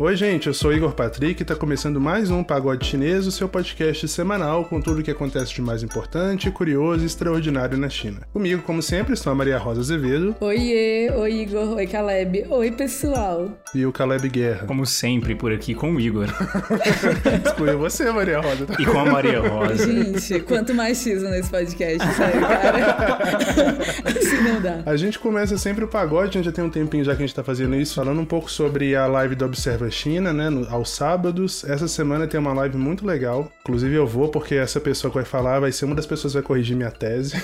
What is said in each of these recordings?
Oi, gente, eu sou Igor Patrick e tá começando mais um Pagode Chinês, o seu podcast semanal com tudo o que acontece de mais importante, curioso e extraordinário na China. Comigo, como sempre, estou a Maria Rosa Azevedo. Oiê, oi Igor, oi Caleb, oi pessoal. E o Caleb Guerra. Como sempre, por aqui com o Igor. Excluiu você, Maria Rosa. E com a Maria Rosa. Gente, quanto mais X nesse podcast, sério, cara. assim não dá. A gente começa sempre o pagode, a gente já tem um tempinho já que a gente tá fazendo isso, falando um pouco sobre a live do Observa China, né, aos sábados. Essa semana tem uma live muito legal. Inclusive eu vou porque essa pessoa que vai falar vai ser uma das pessoas que vai corrigir minha tese.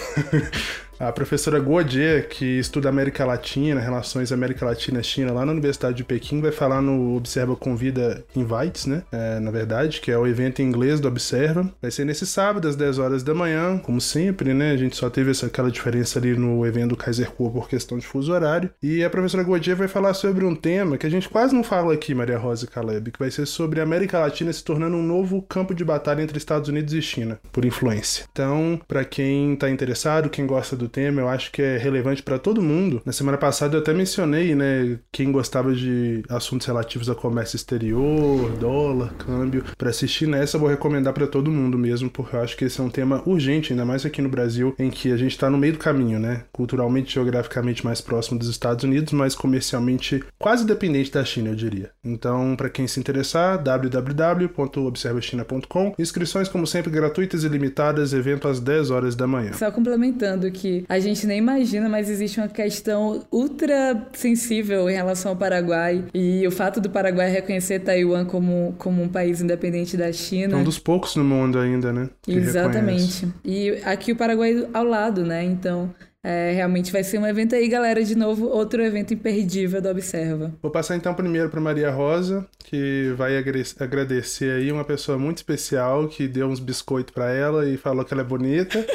A professora Guodie, que estuda América Latina, relações América Latina-China, lá na Universidade de Pequim, vai falar no Observa Convida Invites, né? É, na verdade, que é o evento em inglês do Observa. Vai ser nesse sábado, às 10 horas da manhã, como sempre, né? A gente só teve essa, aquela diferença ali no evento do Kaiser Kuo por questão de fuso horário. E a professora Guodie vai falar sobre um tema que a gente quase não fala aqui, Maria Rosa Caleb, que vai ser sobre a América Latina se tornando um novo campo de batalha entre Estados Unidos e China, por influência. Então, para quem tá interessado, quem gosta do do tema, eu acho que é relevante para todo mundo. Na semana passada eu até mencionei, né, quem gostava de assuntos relativos a comércio exterior, dólar, câmbio, para assistir nessa eu vou recomendar para todo mundo mesmo, porque eu acho que esse é um tema urgente, ainda mais aqui no Brasil, em que a gente está no meio do caminho, né? Culturalmente, geograficamente mais próximo dos Estados Unidos, mas comercialmente quase dependente da China, eu diria. Então, para quem se interessar, www.observachina.com. Inscrições, como sempre, gratuitas e limitadas, evento às 10 horas da manhã. Só complementando que a gente nem imagina, mas existe uma questão ultra sensível em relação ao Paraguai. E o fato do Paraguai reconhecer Taiwan como, como um país independente da China. É um dos poucos no mundo ainda, né? Exatamente. Reconhece. E aqui o Paraguai ao lado, né? Então. É, realmente vai ser um evento aí, galera. De novo, outro evento imperdível do Observa. Vou passar então primeiro para Maria Rosa, que vai agradecer aí uma pessoa muito especial que deu uns biscoitos para ela e falou que ela é bonita.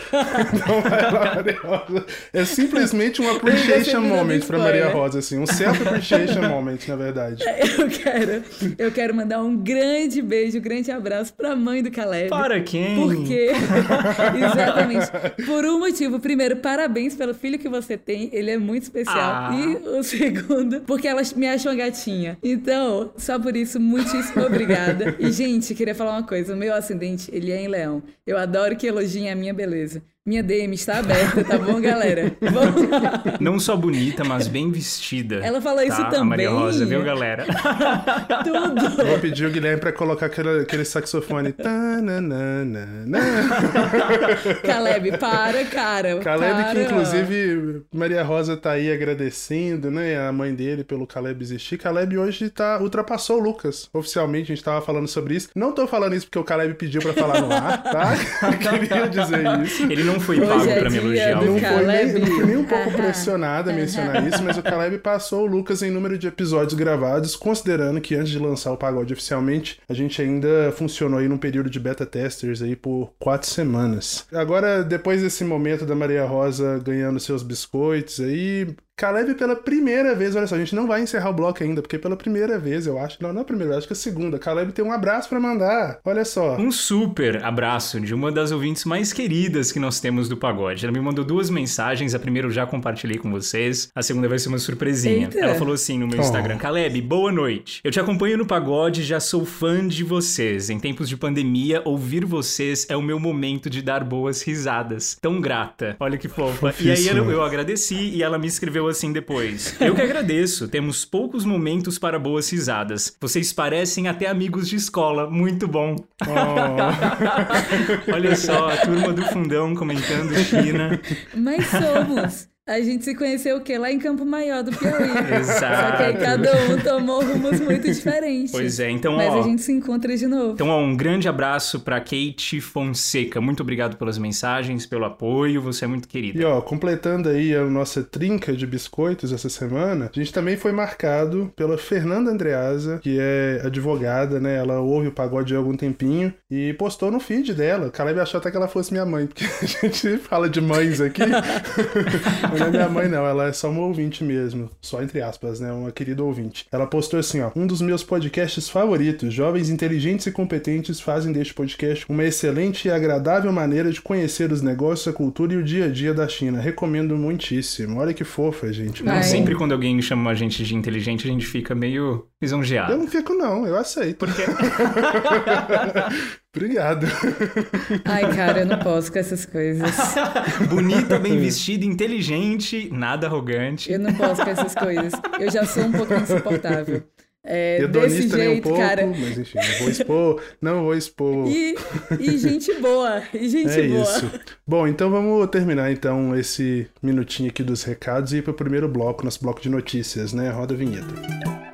então vai lá, Maria Rosa. É simplesmente um appreciation moment para Maria Rosa, assim, um self appreciation moment, na verdade. Eu quero, eu quero mandar um grande beijo, um grande abraço para a mãe do Caleb. Para quem? Porque, exatamente, por um motivo. Primeiro, parabéns pelo filho que você tem, ele é muito especial. Ah. E o segundo, porque ela me achou gatinha. Então, só por isso, muitíssimo obrigada. E, gente, queria falar uma coisa: o meu ascendente, ele é em leão. Eu adoro que elogiem a minha beleza. Minha DM está aberta, tá bom, galera? Vamos lá. Não só bonita, mas bem vestida. Ela fala tá? isso também. A Maria Rosa, viu, galera? Tudo. Vou pedir o Guilherme pra colocar aquele, aquele saxofone. Caleb, para, cara. Caleb, para. que inclusive Maria Rosa tá aí agradecendo, né? A mãe dele pelo Caleb existir. Caleb hoje tá, ultrapassou o Lucas. Oficialmente, a gente tava falando sobre isso. Não tô falando isso porque o Caleb pediu pra falar no ar, tá? Queria dizer isso. Ele não foi pago é pra me elogiar. Não foi, nem, não fui nem um pouco pressionado a mencionar isso, mas o Caleb passou o Lucas em número de episódios gravados, considerando que antes de lançar o pagode oficialmente, a gente ainda funcionou aí num período de beta testers aí por quatro semanas. Agora, depois desse momento da Maria Rosa ganhando seus biscoitos aí, Caleb pela primeira vez, olha só, a gente não vai encerrar o bloco ainda, porque pela primeira vez, eu acho, não, não é a primeira, acho que é a segunda, Caleb tem um abraço para mandar, olha só. Um super abraço de uma das ouvintes mais queridas que nós temos do Pagode. Ela me mandou duas mensagens, a primeira eu já compartilhei com vocês, a segunda vai ser uma surpresinha. Eita. Ela falou assim no meu Oh. Instagram, Caleb, boa noite. Eu te acompanho no Pagode, já sou fã de vocês. Em tempos de pandemia, ouvir vocês é o meu momento de dar boas risadas. Tão grata. Olha que fofa. E aí eu, eu agradeci e ela me escreveu assim depois. Eu que agradeço, temos poucos momentos para boas risadas. Vocês parecem até amigos de escola, muito bom. Oh. Olha só, a turma do fundão comentando China. Mas somos. A gente se conheceu o quê? Lá em Campo Maior do Piauí. Exato. Só que aí cada um tomou rumos muito diferentes. Pois é, então Mas ó, a gente se encontra de novo. Então, ó, um grande abraço pra Kate Fonseca. Muito obrigado pelas mensagens, pelo apoio, você é muito querida. E ó, completando aí a nossa trinca de biscoitos essa semana, a gente também foi marcado pela Fernanda Andreasa, que é advogada, né? Ela ouve o pagode há algum tempinho e postou no feed dela. Caleb achou até que ela fosse minha mãe, porque a gente fala de mães aqui. Não é minha mãe, não, ela é só uma ouvinte mesmo. Só entre aspas, né? Uma querida ouvinte. Ela postou assim, ó: um dos meus podcasts favoritos. Jovens inteligentes e competentes fazem deste podcast uma excelente e agradável maneira de conhecer os negócios, a cultura e o dia a dia da China. Recomendo muitíssimo. Olha que fofa, gente. Ai. Sempre quando alguém chama a gente de inteligente, a gente fica meio Lisonjeado. Eu não fico, não, eu aceito. Porque Obrigado. Ai, cara, eu não posso com essas coisas. bonita, bem vestida, inteligente, nada arrogante. Eu não posso com essas coisas. Eu já sou um pouco insuportável. É, desse Hedonista nem um jeito, pouco, cara. mas enfim, não vou expor, não vou expor. E, e gente boa, e gente É boa. isso. Bom, então vamos terminar então esse minutinho aqui dos recados e ir para o primeiro bloco, nosso bloco de notícias, né? Roda a vinheta.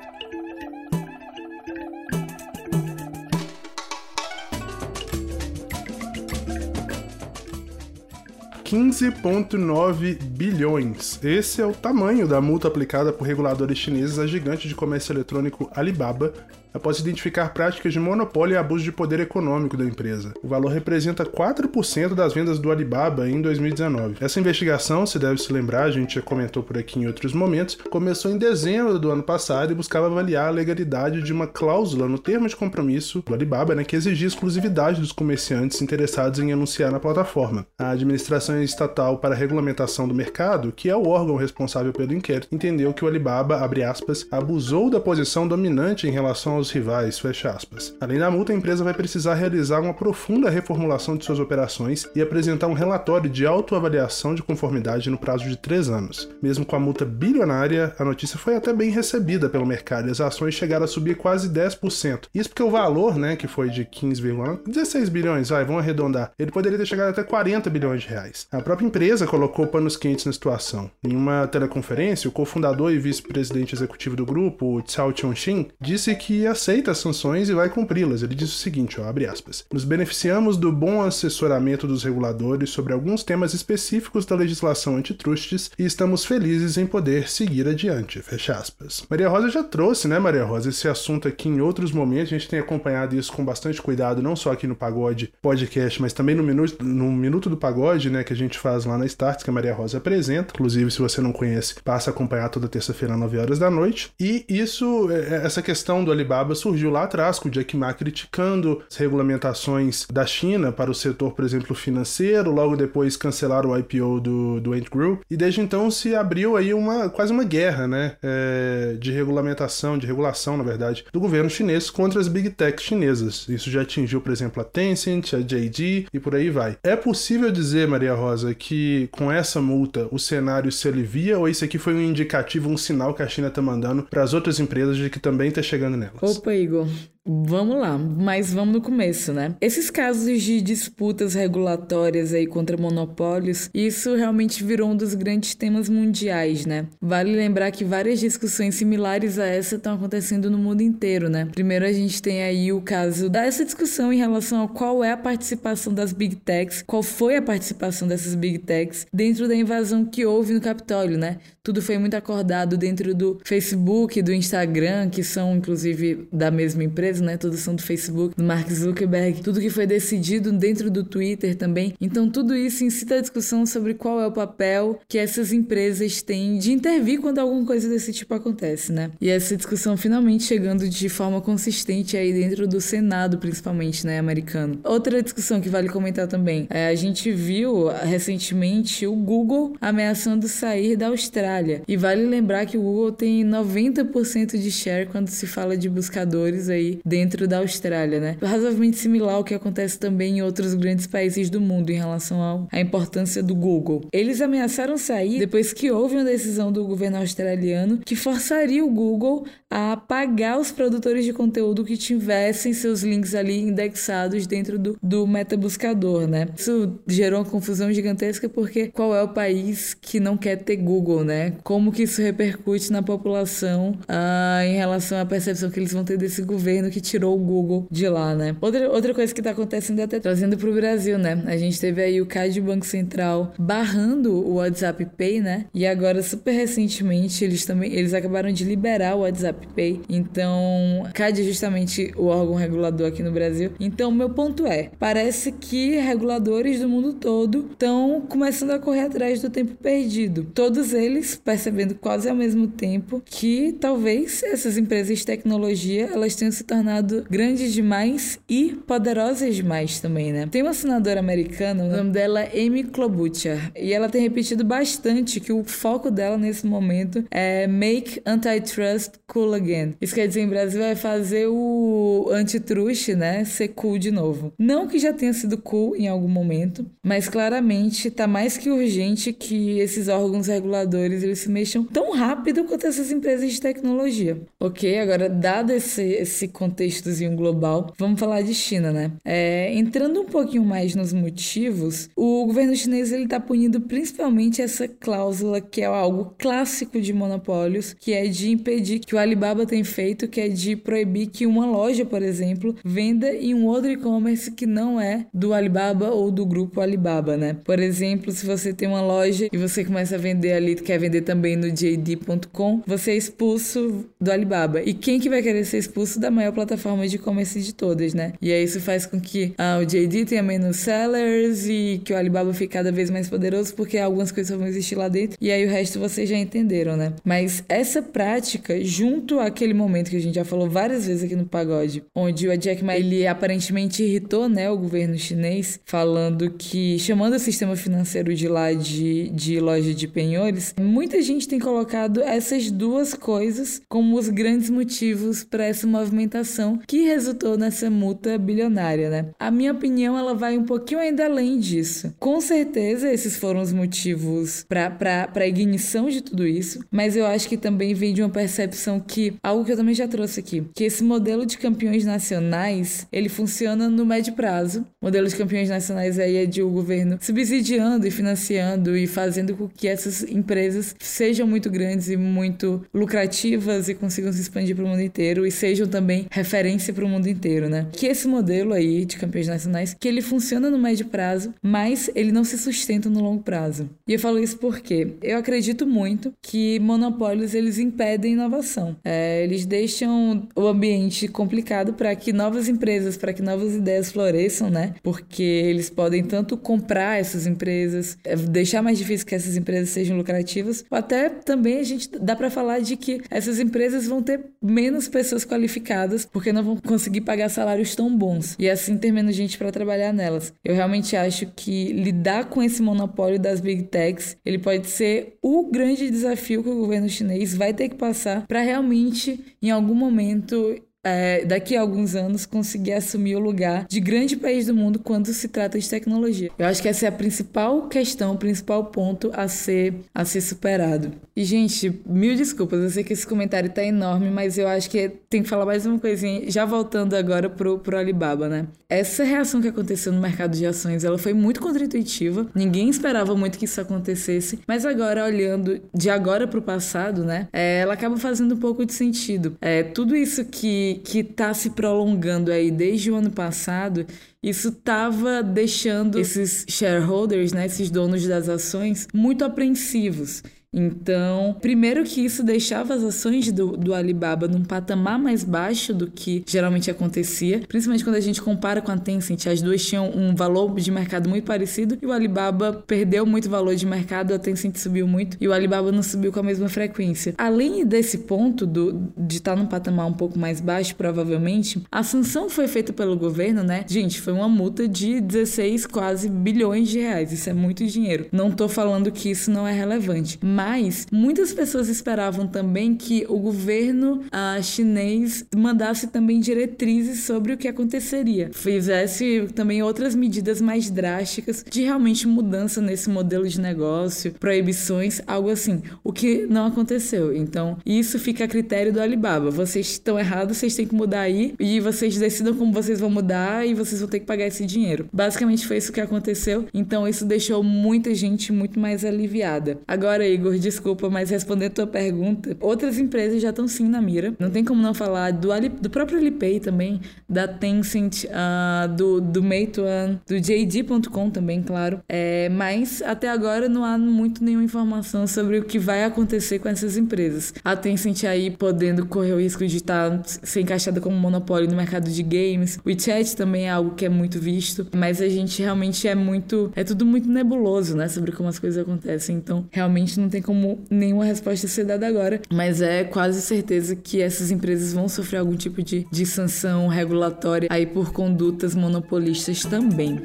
$15,9 bilhões. Esse é o tamanho da multa aplicada por reguladores chineses à gigante de comércio eletrônico Alibaba após identificar práticas de monopólio e abuso de poder econômico da empresa. O valor representa 4% das vendas do Alibaba em 2019. Essa investigação, se deve se lembrar, a gente já comentou por aqui em outros momentos, começou em dezembro do ano passado e buscava avaliar a legalidade de uma cláusula no termo de compromisso do Alibaba, né, que exigia exclusividade dos comerciantes interessados em anunciar na plataforma. A Administração Estatal para a Regulamentação do Mercado, que é o órgão responsável pelo inquérito, entendeu que o Alibaba, aspas, abusou da posição dominante em relação aos rivais, fecha aspas. Além da multa, a empresa vai precisar realizar uma profunda reformulação de suas operações e apresentar um relatório de autoavaliação de conformidade no prazo de três anos. Mesmo com a multa bilionária, a notícia foi até bem recebida pelo mercado e as ações chegaram a subir quase 10%. Isso porque o valor, né, que foi de 15,16 bilhões, vai, vamos arredondar, ele poderia ter chegado até 40 bilhões de reais. A própria empresa colocou panos quentes na situação. Em uma teleconferência, o cofundador e vice-presidente executivo do grupo, Chao Chong-shin, disse que aceita as sanções e vai cumpri-las. Ele disse o seguinte, ó, abre aspas: "Nos beneficiamos do bom assessoramento dos reguladores sobre alguns temas específicos da legislação antitrustes e estamos felizes em poder seguir adiante." Fecha aspas. Maria Rosa já trouxe, né, Maria Rosa, esse assunto aqui em outros momentos. A gente tem acompanhado isso com bastante cuidado, não só aqui no Pagode Podcast, mas também no minuto, no minuto do Pagode, né, que a gente faz lá na Starts, que a Maria Rosa apresenta. Inclusive, se você não conhece, passa a acompanhar toda terça-feira às 9 horas da noite. E isso, é, essa questão do Alibaba surgiu lá atrás, com o Jack Ma criticando as regulamentações da China para o setor, por exemplo, financeiro, logo depois cancelaram o IPO do, do Ant Group, e desde então se abriu aí uma quase uma guerra, né, é, de regulamentação, de regulação, na verdade, do governo chinês contra as big techs chinesas. Isso já atingiu, por exemplo, a Tencent, a JD e por aí vai. É possível dizer, Maria Rosa, que com essa multa o cenário se alivia ou isso aqui foi um indicativo, um sinal que a China está mandando para as outras empresas de que também está chegando nelas? Opa, Igor. Vamos lá, mas vamos no começo, né? Esses casos de disputas regulatórias aí contra monopólios, isso realmente virou um dos grandes temas mundiais, né? Vale lembrar que várias discussões similares a essa estão acontecendo no mundo inteiro, né? Primeiro a gente tem aí o caso dessa discussão em relação a qual é a participação das big techs, qual foi a participação dessas big techs dentro da invasão que houve no Capitólio, né? Tudo foi muito acordado dentro do Facebook, do Instagram, que são inclusive da mesma empresa, né? Todos são do Facebook, do Mark Zuckerberg. Tudo que foi decidido dentro do Twitter também. Então tudo isso incita a discussão sobre qual é o papel que essas empresas têm de intervir quando alguma coisa desse tipo acontece, né? E essa discussão finalmente chegando de forma consistente aí dentro do Senado, principalmente, né, americano. Outra discussão que vale comentar também, é, a gente viu recentemente o Google ameaçando sair da Austrália. E vale lembrar que o Google tem 90% de share quando se fala de buscadores aí dentro da Austrália, né? Razoavelmente similar ao que acontece também em outros grandes países do mundo em relação à importância do Google. Eles ameaçaram sair depois que houve uma decisão do governo australiano que forçaria o Google a pagar os produtores de conteúdo que tivessem seus links ali indexados dentro do, do metabuscador, né? Isso gerou uma confusão gigantesca porque qual é o país que não quer ter Google, né? Como que isso repercute na população ah, em relação à percepção que eles vão ter desse governo que tirou o Google de lá, né? Outra, outra coisa que tá acontecendo é até trazendo pro Brasil, né? A gente teve aí o CAD Banco Central barrando o WhatsApp Pay, né? E agora, super recentemente, eles também eles acabaram de liberar o WhatsApp Pay. Então, CAD é justamente o órgão regulador aqui no Brasil. Então, meu ponto é, parece que reguladores do mundo todo estão começando a correr atrás do tempo perdido. Todos eles percebendo quase ao mesmo tempo que talvez essas empresas de tecnologia elas tenham se tornado tornado grandes demais e poderosas demais também, né? Tem uma senadora americana, o nome dela é Amy Klobuchar, e ela tem repetido bastante que o foco dela nesse momento é make antitrust cool again. Isso quer dizer, em Brasil vai fazer o antitrust, né, ser cool de novo. Não que já tenha sido cool em algum momento, mas claramente tá mais que urgente que esses órgãos reguladores eles se mexam tão rápido quanto essas empresas de tecnologia. Ok, agora dado esse, esse contextozinho global, vamos falar de China, né? É, entrando um pouquinho mais nos motivos, o governo chinês ele tá punindo principalmente essa cláusula que é algo clássico de monopólios, que é de impedir que o Alibaba tem feito, que é de proibir que uma loja, por exemplo, venda em um outro e-commerce que não é do Alibaba ou do grupo Alibaba, né? Por exemplo, se você tem uma loja e você começa a vender ali, quer vender também no JD.com, você é expulso do Alibaba. E quem que vai querer ser expulso da maior plataforma de e-commerce de todas, né? E aí isso faz com que ah, o JD tenha menos sellers e que o Alibaba fique cada vez mais poderoso porque algumas coisas vão existir lá dentro e aí o resto vocês já entenderam, né? Mas essa prática, junto àquele momento que a gente já falou várias vezes aqui no Pagode, onde o Jack Ma ele aparentemente irritou, né, o governo chinês, falando que chamando o sistema financeiro de lá de, de loja de penhores, muita gente tem colocado essas duas coisas como os grandes motivos para essa movimentação que resultou nessa multa bilionária, né? A minha opinião ela vai um pouquinho ainda além disso. Com certeza esses foram os motivos para a ignição de tudo isso, mas eu acho que também vem de uma percepção que algo que eu também já trouxe aqui, que esse modelo de campeões nacionais, ele funciona no médio prazo. O modelo de campeões nacionais aí é de o governo subsidiando e financiando e fazendo com que essas empresas sejam muito grandes e muito lucrativas e consigam se expandir para o mundo inteiro e sejam também referência para o mundo inteiro, né? Que esse modelo aí de campeões nacionais, que ele funciona no médio prazo, mas ele não se sustenta no longo prazo. E eu falo isso porque eu acredito muito que monopólios eles impedem inovação. É, eles deixam o ambiente complicado para que novas empresas, para que novas ideias floresçam, né? Porque eles podem tanto comprar essas empresas, é, deixar mais difícil que essas empresas sejam lucrativas, ou até também a gente dá para falar de que essas empresas vão ter menos pessoas qualificadas porque não vão conseguir pagar salários tão bons e assim ter menos gente para trabalhar nelas. Eu realmente acho que lidar com esse monopólio das big techs, ele pode ser o grande desafio que o governo chinês vai ter que passar para realmente em algum momento é, daqui a alguns anos, conseguir assumir o lugar de grande país do mundo quando se trata de tecnologia. Eu acho que essa é a principal questão, o principal ponto a ser, a ser superado. E, gente, mil desculpas, eu sei que esse comentário tá enorme, mas eu acho que tem que falar mais uma coisinha, já voltando agora pro, pro Alibaba, né? Essa reação que aconteceu no mercado de ações, ela foi muito contra-intuitiva, ninguém esperava muito que isso acontecesse, mas agora, olhando de agora pro passado, né, é, ela acaba fazendo um pouco de sentido. É, tudo isso que que está se prolongando aí desde o ano passado, isso estava deixando esses shareholders, né, esses donos das ações, muito apreensivos. Então, primeiro que isso deixava as ações do, do Alibaba num patamar mais baixo do que geralmente acontecia, principalmente quando a gente compara com a Tencent, as duas tinham um valor de mercado muito parecido e o Alibaba perdeu muito valor de mercado, a Tencent subiu muito e o Alibaba não subiu com a mesma frequência. Além desse ponto do, de estar num patamar um pouco mais baixo, provavelmente, a sanção foi feita pelo governo, né? Gente, foi uma multa de 16 quase bilhões de reais. Isso é muito dinheiro. Não tô falando que isso não é relevante, mas mas muitas pessoas esperavam também que o governo uh, chinês mandasse também diretrizes sobre o que aconteceria, fizesse também outras medidas mais drásticas de realmente mudança nesse modelo de negócio, proibições, algo assim, o que não aconteceu. Então, isso fica a critério do Alibaba. Vocês estão errados, vocês têm que mudar aí e vocês decidam como vocês vão mudar e vocês vão ter que pagar esse dinheiro. Basicamente foi isso que aconteceu. Então, isso deixou muita gente muito mais aliviada. Agora, Igor, desculpa, mas respondendo a tua pergunta, outras empresas já estão sim na mira. Não tem como não falar do, do próprio Alipay também, da Tencent, uh, do, do Meituan, do JD.com também, claro. É, mas até agora não há muito nenhuma informação sobre o que vai acontecer com essas empresas. A Tencent aí podendo correr o risco de estar tá, ser encaixada como monopólio no mercado de games. O WeChat também é algo que é muito visto, mas a gente realmente é muito. É tudo muito nebuloso, né? Sobre como as coisas acontecem. Então, realmente não tem tem como nenhuma resposta ser dada agora, mas é quase certeza que essas empresas vão sofrer algum tipo de, de sanção regulatória aí por condutas monopolistas também.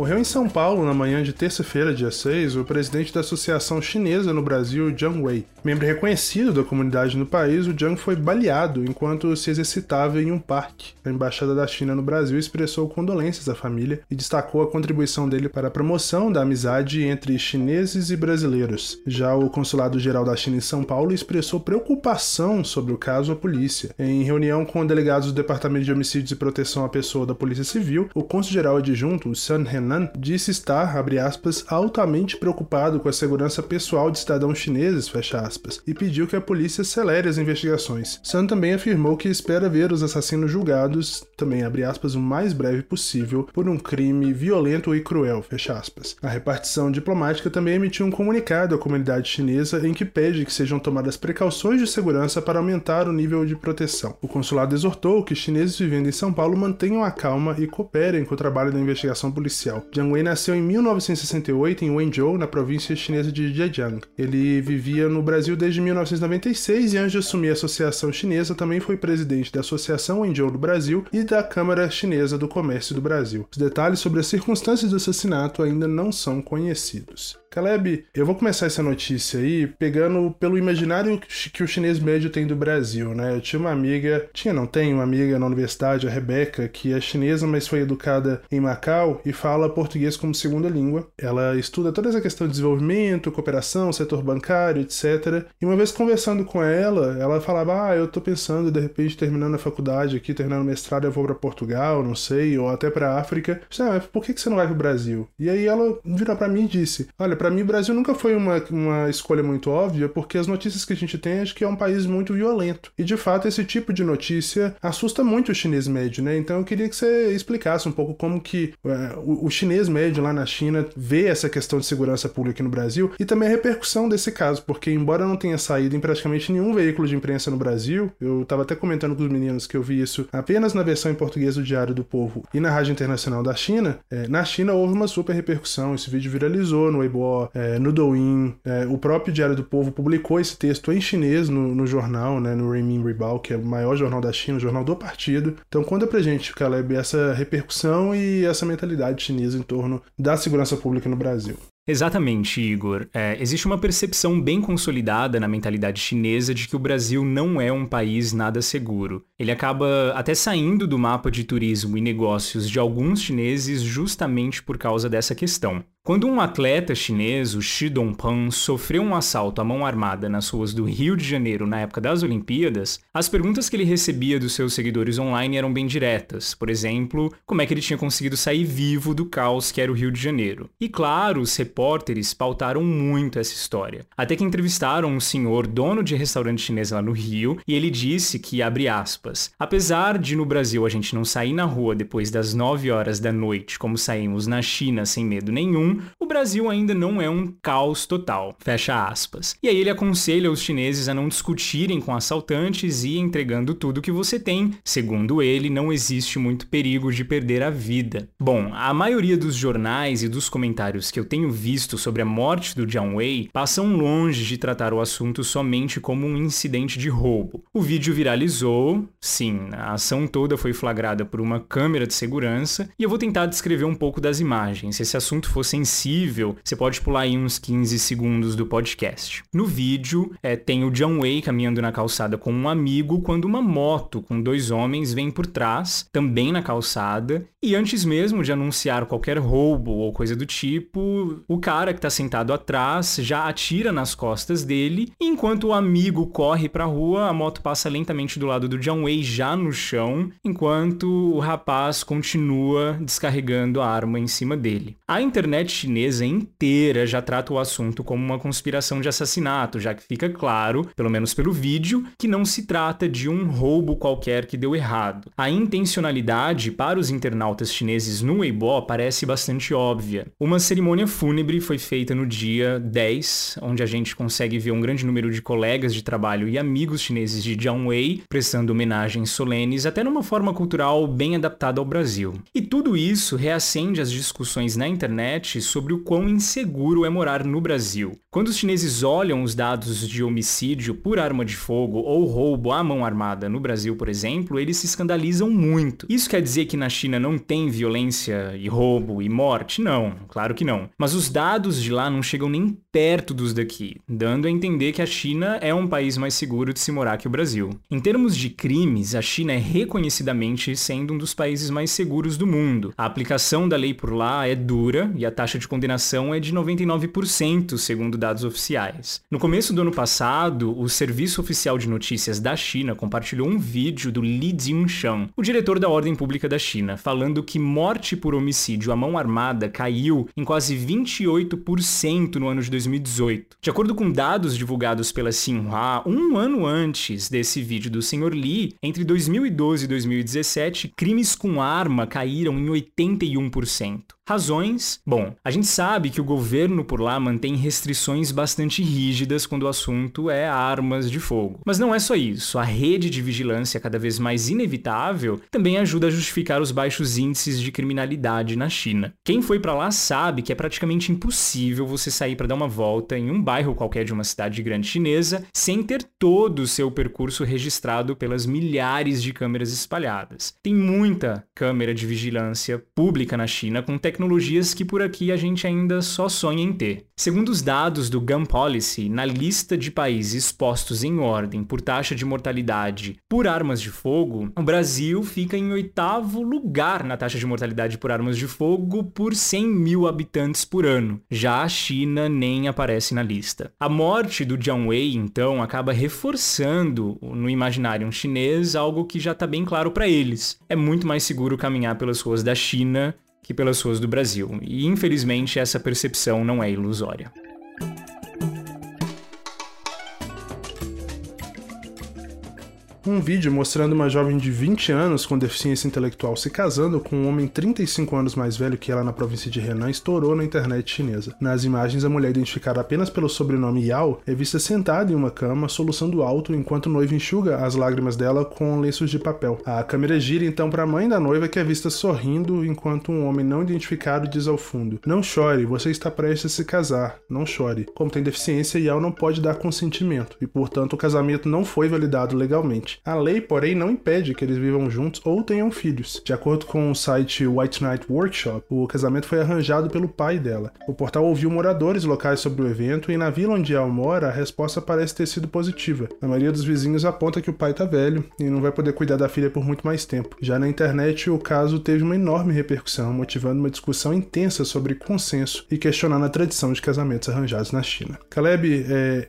Morreu em São Paulo na manhã de terça-feira, dia 6, o presidente da Associação Chinesa no Brasil, Jiang Wei. Membro reconhecido da comunidade no país, o Jiang foi baleado enquanto se exercitava em um parque. A embaixada da China no Brasil expressou condolências à família e destacou a contribuição dele para a promoção da amizade entre chineses e brasileiros. Já o Consulado-Geral da China em São Paulo expressou preocupação sobre o caso à polícia. Em reunião com delegados do Departamento de Homicídios e Proteção à Pessoa da Polícia Civil, o cônsul-geral adjunto, Sun Henan, disse estar, abre aspas, altamente preocupado com a segurança pessoal de cidadãos chineses, fecha aspas, e pediu que a polícia acelere as investigações. Sun também afirmou que espera ver os assassinos julgados, também abre aspas, o mais breve possível, por um crime violento e cruel, fecha aspas. A repartição diplomática também emitiu um comunicado à comunidade chinesa em que pede que sejam tomadas precauções de segurança para aumentar o nível de proteção. O consulado exortou que chineses vivendo em São Paulo mantenham a calma e cooperem com o trabalho da investigação policial. Jiang Wei nasceu em 1968 em Wenzhou, na província chinesa de Zhejiang. Ele vivia no Brasil desde 1996 e antes de assumir a Associação Chinesa também foi presidente da Associação Wenzhou do Brasil e da Câmara Chinesa do Comércio do Brasil. Os detalhes sobre as circunstâncias do assassinato ainda não são conhecidos. Caleb, eu vou começar essa notícia aí pegando pelo imaginário que o chinês médio tem do Brasil, né? Eu tinha uma amiga, tinha não tem uma amiga na universidade, a Rebeca, que é chinesa, mas foi educada em Macau e fala português como segunda língua. Ela estuda toda essa questão de desenvolvimento, cooperação, setor bancário, etc. E uma vez conversando com ela, ela falava: "Ah, eu tô pensando de repente terminando a faculdade aqui, terminando o mestrado, eu vou para Portugal, não sei, ou até para África". Eu ah, por que você não vai pro Brasil? E aí ela virou para mim e disse: "Olha, para mim o Brasil nunca foi uma, uma escolha muito óbvia, porque as notícias que a gente tem acho que é um país muito violento. E de fato, esse tipo de notícia assusta muito o chinês médio, né? Então eu queria que você explicasse um pouco como que é, o, o, chinês médio lá na China vê essa questão de segurança pública aqui no Brasil e também a repercussão desse caso, porque embora não tenha saído em praticamente nenhum veículo de imprensa no Brasil, eu estava até comentando com os meninos que eu vi isso apenas na versão em português do Diário do Povo e na Rádio Internacional da China, é, na China houve uma super repercussão, esse vídeo viralizou no Weibo é, no Douyin. É, o próprio Diário do Povo publicou esse texto em chinês no, no jornal, né, no Renmin Ribao, que é o maior jornal da China, o jornal do partido. Então conta pra gente, Caleb, essa repercussão e essa mentalidade chinesa em torno da segurança pública no Brasil. Exatamente, Igor. É, existe uma percepção bem consolidada na mentalidade chinesa de que o Brasil não é um país nada seguro. Ele acaba até saindo do mapa de turismo e negócios de alguns chineses justamente por causa dessa questão. Quando um atleta chinês, o Xi Dongpeng, sofreu um assalto à mão armada nas ruas do Rio de Janeiro na época das Olimpíadas, as perguntas que ele recebia dos seus seguidores online eram bem diretas. Por exemplo, como é que ele tinha conseguido sair vivo do caos que era o Rio de Janeiro. E claro, os repórteres pautaram muito essa história. Até que entrevistaram um senhor dono de restaurante chinês lá no Rio, e ele disse que, abre aspas, apesar de no Brasil a gente não sair na rua depois das 9 horas da noite, como saímos na China sem medo nenhum, o Brasil ainda não é um caos total. Fecha aspas. E aí ele aconselha os chineses a não discutirem com assaltantes e entregando tudo que você tem. Segundo ele, não existe muito perigo de perder a vida. Bom, a maioria dos jornais e dos comentários que eu tenho visto sobre a morte do Jiang Wei passam longe de tratar o assunto somente como um incidente de roubo. O vídeo viralizou, sim, a ação toda foi flagrada por uma câmera de segurança e eu vou tentar descrever um pouco das imagens. Se esse assunto fosse sensível, você pode pular aí uns 15 segundos do podcast. No vídeo, é, tem o John Way caminhando na calçada com um amigo quando uma moto com dois homens vem por trás, também na calçada, e antes mesmo de anunciar qualquer roubo ou coisa do tipo, o cara que está sentado atrás já atira nas costas dele, enquanto o amigo corre para a rua, a moto passa lentamente do lado do John Way já no chão, enquanto o rapaz continua descarregando a arma em cima dele. A internet chinesa inteira já trata o assunto como uma conspiração de assassinato, já que fica claro, pelo menos pelo vídeo, que não se trata de um roubo qualquer que deu errado. A intencionalidade para os internautas chineses no Weibo parece bastante óbvia. Uma cerimônia fúnebre foi feita no dia 10, onde a gente consegue ver um grande número de colegas de trabalho e amigos chineses de Jiangwei prestando homenagem homenagens solenes, até numa forma cultural bem adaptada ao Brasil. E tudo isso reacende as discussões na internet sobre o quão inseguro é morar no Brasil. Quando os chineses olham os dados de homicídio por arma de fogo ou roubo à mão armada no Brasil, por exemplo, eles se escandalizam muito. Isso quer dizer que na China não tem violência e roubo e morte? Não, claro que não. Mas os dados de lá não chegam nem perto dos daqui, dando a entender que a China é um país mais seguro de se morar que o Brasil. Em termos de crimes, a China é reconhecidamente sendo um dos países mais seguros do mundo. A aplicação da lei por lá é dura e a taxa de condenação é de 99%, segundo dados oficiais. No começo do ano passado, o Serviço Oficial de Notícias da China compartilhou um vídeo do Li Jinshan, o diretor da Ordem Pública da China, falando que morte por homicídio à mão armada caiu em quase 28% no ano de 2018. De acordo com dados divulgados pela Xinhua, um ano antes desse vídeo do Sr. Li, entre 2012 e 2017, crimes com arma caíram em 81%. Razões? Bom, a gente sabe que o governo por lá mantém restrições bastante rígidas quando o assunto é armas de fogo. Mas não é só isso. A rede de vigilância cada vez mais inevitável também ajuda a justificar os baixos índices de criminalidade na China. Quem foi para lá sabe que é praticamente impossível você sair para dar uma volta em um bairro qualquer de uma cidade grande chinesa sem ter todo o seu percurso registrado pelas milhares de câmeras espalhadas. Tem muita câmera de vigilância pública na China com tecnologia tecnologias que por aqui a gente ainda só sonha em ter. Segundo os dados do Gun Policy, na lista de países postos em ordem por taxa de mortalidade por armas de fogo, o Brasil fica em oitavo lugar na taxa de mortalidade por armas de fogo por 100 mil habitantes por ano. Já a China nem aparece na lista. A morte do Jiang Wei, então, acaba reforçando no imaginário chinês algo que já está bem claro para eles. É muito mais seguro caminhar pelas ruas da China que pelas ruas do Brasil, e infelizmente essa percepção não é ilusória. Um vídeo mostrando uma jovem de 20 anos com deficiência intelectual se casando com um homem 35 anos mais velho que ela na província de Henan estourou na internet chinesa. Nas imagens, a mulher identificada apenas pelo sobrenome Yao é vista sentada em uma cama, soluçando alto, enquanto o noivo enxuga as lágrimas dela com lenços de papel. A câmera gira então para a mãe da noiva que é vista sorrindo, enquanto um homem não identificado diz ao fundo: Não chore, você está prestes a se casar. Não chore. Como tem deficiência, Yao não pode dar consentimento e, portanto, o casamento não foi validado legalmente. A lei, porém, não impede que eles vivam juntos ou tenham filhos. De acordo com o site White Knight Workshop, o casamento foi arranjado pelo pai dela. O portal ouviu moradores locais sobre o evento e na vila onde ela mora, a resposta parece ter sido positiva. A maioria dos vizinhos aponta que o pai tá velho e não vai poder cuidar da filha por muito mais tempo. Já na internet, o caso teve uma enorme repercussão, motivando uma discussão intensa sobre consenso e questionando a tradição de casamentos arranjados na China. Caleb, é,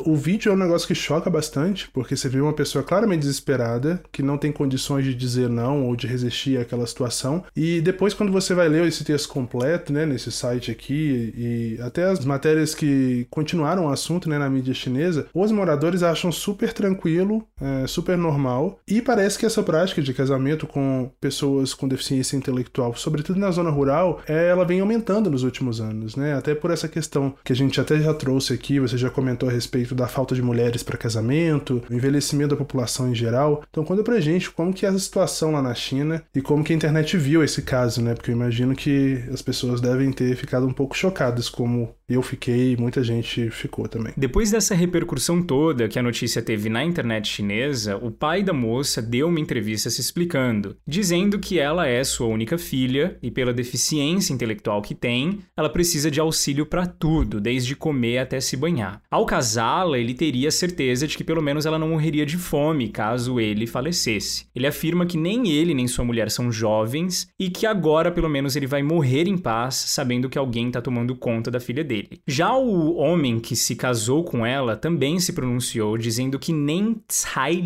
o vídeo é um negócio que choca bastante, porque você vê uma pessoa claramente desesperada, que não tem condições de dizer não ou de resistir àquela situação. E depois, quando você vai ler esse texto completo, né, nesse site aqui, e até as matérias que continuaram o assunto né, na mídia chinesa, os moradores acham super tranquilo, é, super normal. E parece que essa prática de casamento com pessoas com deficiência intelectual, sobretudo na zona rural, é, ela vem aumentando nos últimos anos, né? Até por essa questão que a gente até já trouxe aqui, você já comentou a respeito respeito da falta de mulheres para casamento, o envelhecimento da população em geral. Então conta pra gente como que é a situação lá na China e como que a internet viu esse caso, né? Porque eu imagino que as pessoas devem ter ficado um pouco chocadas como eu fiquei e muita gente ficou também. Depois dessa repercussão toda que a notícia teve na internet chinesa, o pai da moça deu uma entrevista se explicando, dizendo que ela é sua única filha e pela deficiência intelectual que tem, ela precisa de auxílio para tudo, desde comer até se banhar. Ao casá-la, ele teria certeza de que pelo menos ela não morreria de fome caso ele falecesse. Ele afirma que nem ele nem sua mulher são jovens e que agora pelo menos ele vai morrer em paz, sabendo que alguém está tomando conta da filha dele. Já o homem que se casou com ela também se pronunciou dizendo que nem Tsai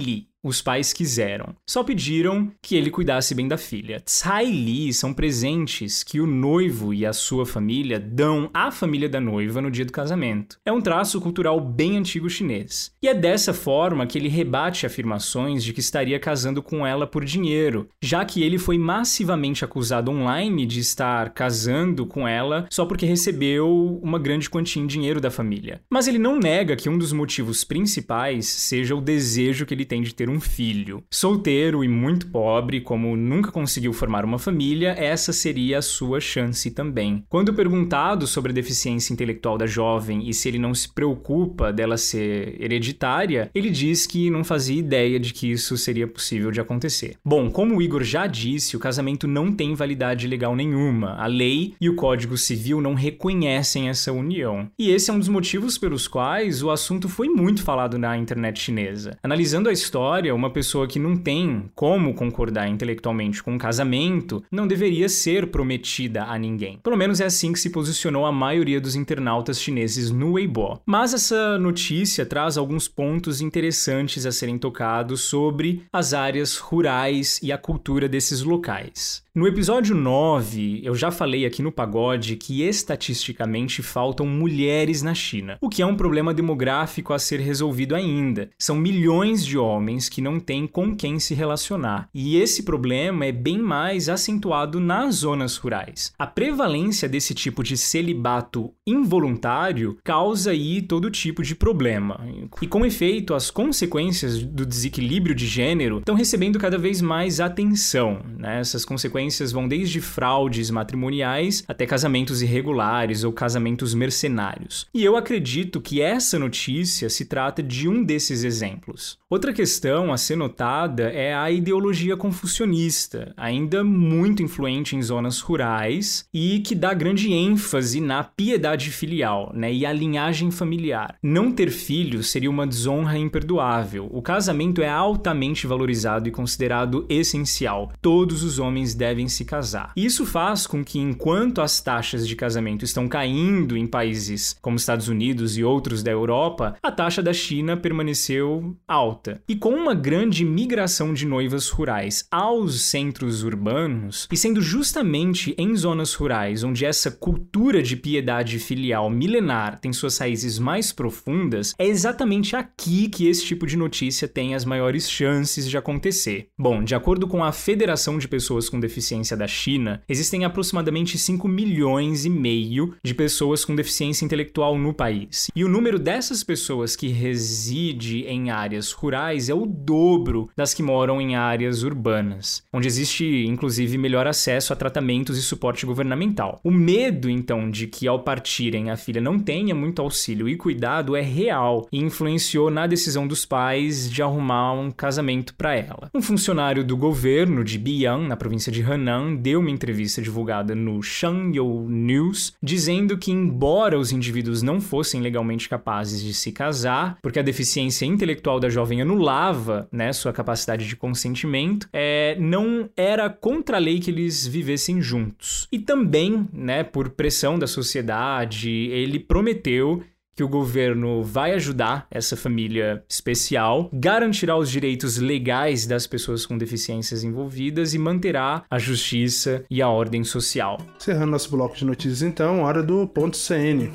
os pais quiseram. Só pediram que ele cuidasse bem da filha. Tsai Li são presentes que o noivo e a sua família dão à família da noiva no dia do casamento. É um traço cultural bem antigo chinês. E é dessa forma que ele rebate afirmações de que estaria casando com ela por dinheiro, já que ele foi massivamente acusado online de estar casando com ela só porque recebeu uma grande quantia em dinheiro da família. Mas ele não nega que um dos motivos principais seja o desejo que ele tem de ter um um filho. Solteiro e muito pobre, como nunca conseguiu formar uma família, essa seria a sua chance também. Quando perguntado sobre a deficiência intelectual da jovem e se ele não se preocupa dela ser hereditária, ele diz que não fazia ideia de que isso seria possível de acontecer. Bom, como o Igor já disse, o casamento não tem validade legal nenhuma. A lei e o Código Civil não reconhecem essa união. E esse é um dos motivos pelos quais o assunto foi muito falado na internet chinesa. Analisando a história, uma pessoa que não tem como concordar intelectualmente com um casamento não deveria ser prometida a ninguém. Pelo menos é assim que se posicionou a maioria dos internautas chineses no Weibo. Mas essa notícia traz alguns pontos interessantes a serem tocados sobre as áreas rurais e a cultura desses locais. No episódio 9, eu já falei aqui no Pagode que estatisticamente faltam mulheres na China, o que é um problema demográfico a ser resolvido ainda. São milhões de homens que não têm com quem se relacionar, e esse problema é bem mais acentuado nas zonas rurais. A prevalência desse tipo de celibato involuntário causa aí todo tipo de problema. E com efeito, as consequências do desequilíbrio de gênero estão recebendo cada vez mais atenção. Né? Essas consequências vão desde fraudes matrimoniais até casamentos irregulares ou casamentos mercenários. E eu acredito que essa notícia se trata de um desses exemplos. Outra questão a ser notada é a ideologia confucionista, ainda muito influente em zonas rurais e que dá grande ênfase na piedade filial né, e a linhagem familiar. Não ter filhos seria uma desonra imperdoável. O casamento é altamente valorizado e considerado essencial. Todos os homens devem se casar. Isso faz com que, enquanto as taxas de casamento estão caindo em países como Estados Unidos e outros da Europa, a taxa da China permaneceu alta. E com uma grande migração de noivas rurais aos centros urbanos, e sendo justamente em zonas rurais onde essa cultura de piedade filial milenar tem suas raízes mais profundas, é exatamente aqui que esse tipo de notícia tem as maiores chances de acontecer. Bom, de acordo com a Federação de Pessoas com Deficiência da China, existem aproximadamente 5 milhões e meio de pessoas com deficiência intelectual no país. E o número dessas pessoas que reside em áreas rurais é o dobro das que moram em áreas urbanas, onde existe inclusive melhor acesso a tratamentos e suporte governamental. O medo, então, de que ao partirem a filha não tenha muito auxílio e cuidado é real e influenciou na decisão dos pais de arrumar um casamento para ela. Um funcionário do governo de Biyang, na província de Henan, deu uma entrevista divulgada no Shangyou News, dizendo que embora os indivíduos não fossem legalmente capazes de se casar, porque a deficiência intelectual da jovem anulava né, sua capacidade de consentimento, é, não era contra a lei que eles vivessem juntos. E também, né, por pressão da sociedade, ele prometeu que o governo vai ajudar essa família especial, garantirá os direitos legais das pessoas com deficiências envolvidas e manterá a justiça e a ordem social. Encerrando nosso bloco de notícias, então, hora do ponto CN.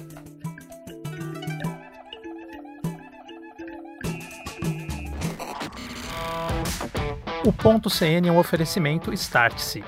O ponto CN é um oferecimento Start-se.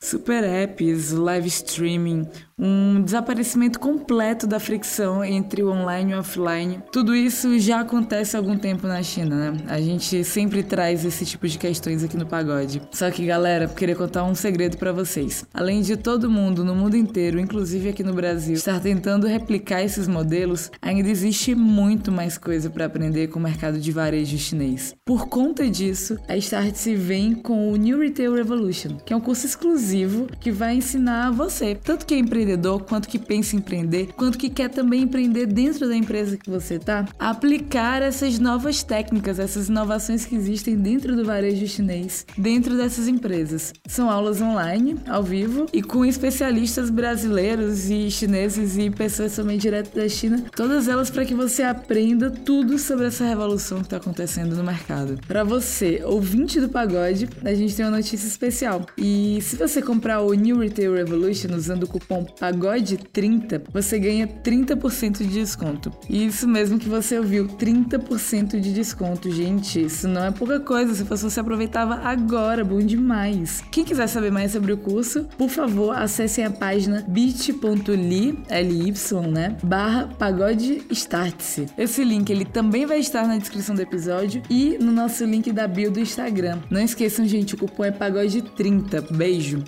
Super apps, live streaming, um desaparecimento completo da fricção entre o online e o offline. Tudo isso já acontece há algum tempo na China, né? A gente sempre traz esse tipo de questões aqui no Pagode. Só que, galera, queria contar um segredo para vocês. Além de todo mundo, no mundo inteiro, inclusive aqui no Brasil, estar tentando replicar esses modelos, ainda existe muito mais coisa para aprender com o mercado de varejo chinês. Por conta disso, a Start se vem com o New Retail Revolution, que é um curso exclusivo que vai ensinar você, tanto que é empreendedor empreendedor, quanto que pensa em empreender, quanto que quer também empreender dentro da empresa que você tá, aplicar essas novas técnicas, essas inovações que existem dentro do varejo chinês, dentro dessas empresas. São aulas online, ao vivo, e com especialistas brasileiros e chineses e pessoas também direto da China, todas elas para que você aprenda tudo sobre essa revolução que está acontecendo no mercado. Para você, ouvinte do pagode, a gente tem uma notícia especial. E se você comprar o New Retail Revolution usando o cupom PAGODE30, você ganha 30% de desconto. E isso mesmo que você ouviu, 30% de desconto, gente. Isso não é pouca coisa. Se fosse você aproveitava agora, bom demais. Quem quiser saber mais sobre o curso, por favor, acessem a página bit.ly, ly, né, barra pagode start-se. Esse link ele também vai estar na descrição do episódio e no nosso link da bio do Instagram. Não esqueçam, gente, o cupom é pagode30. Beijo!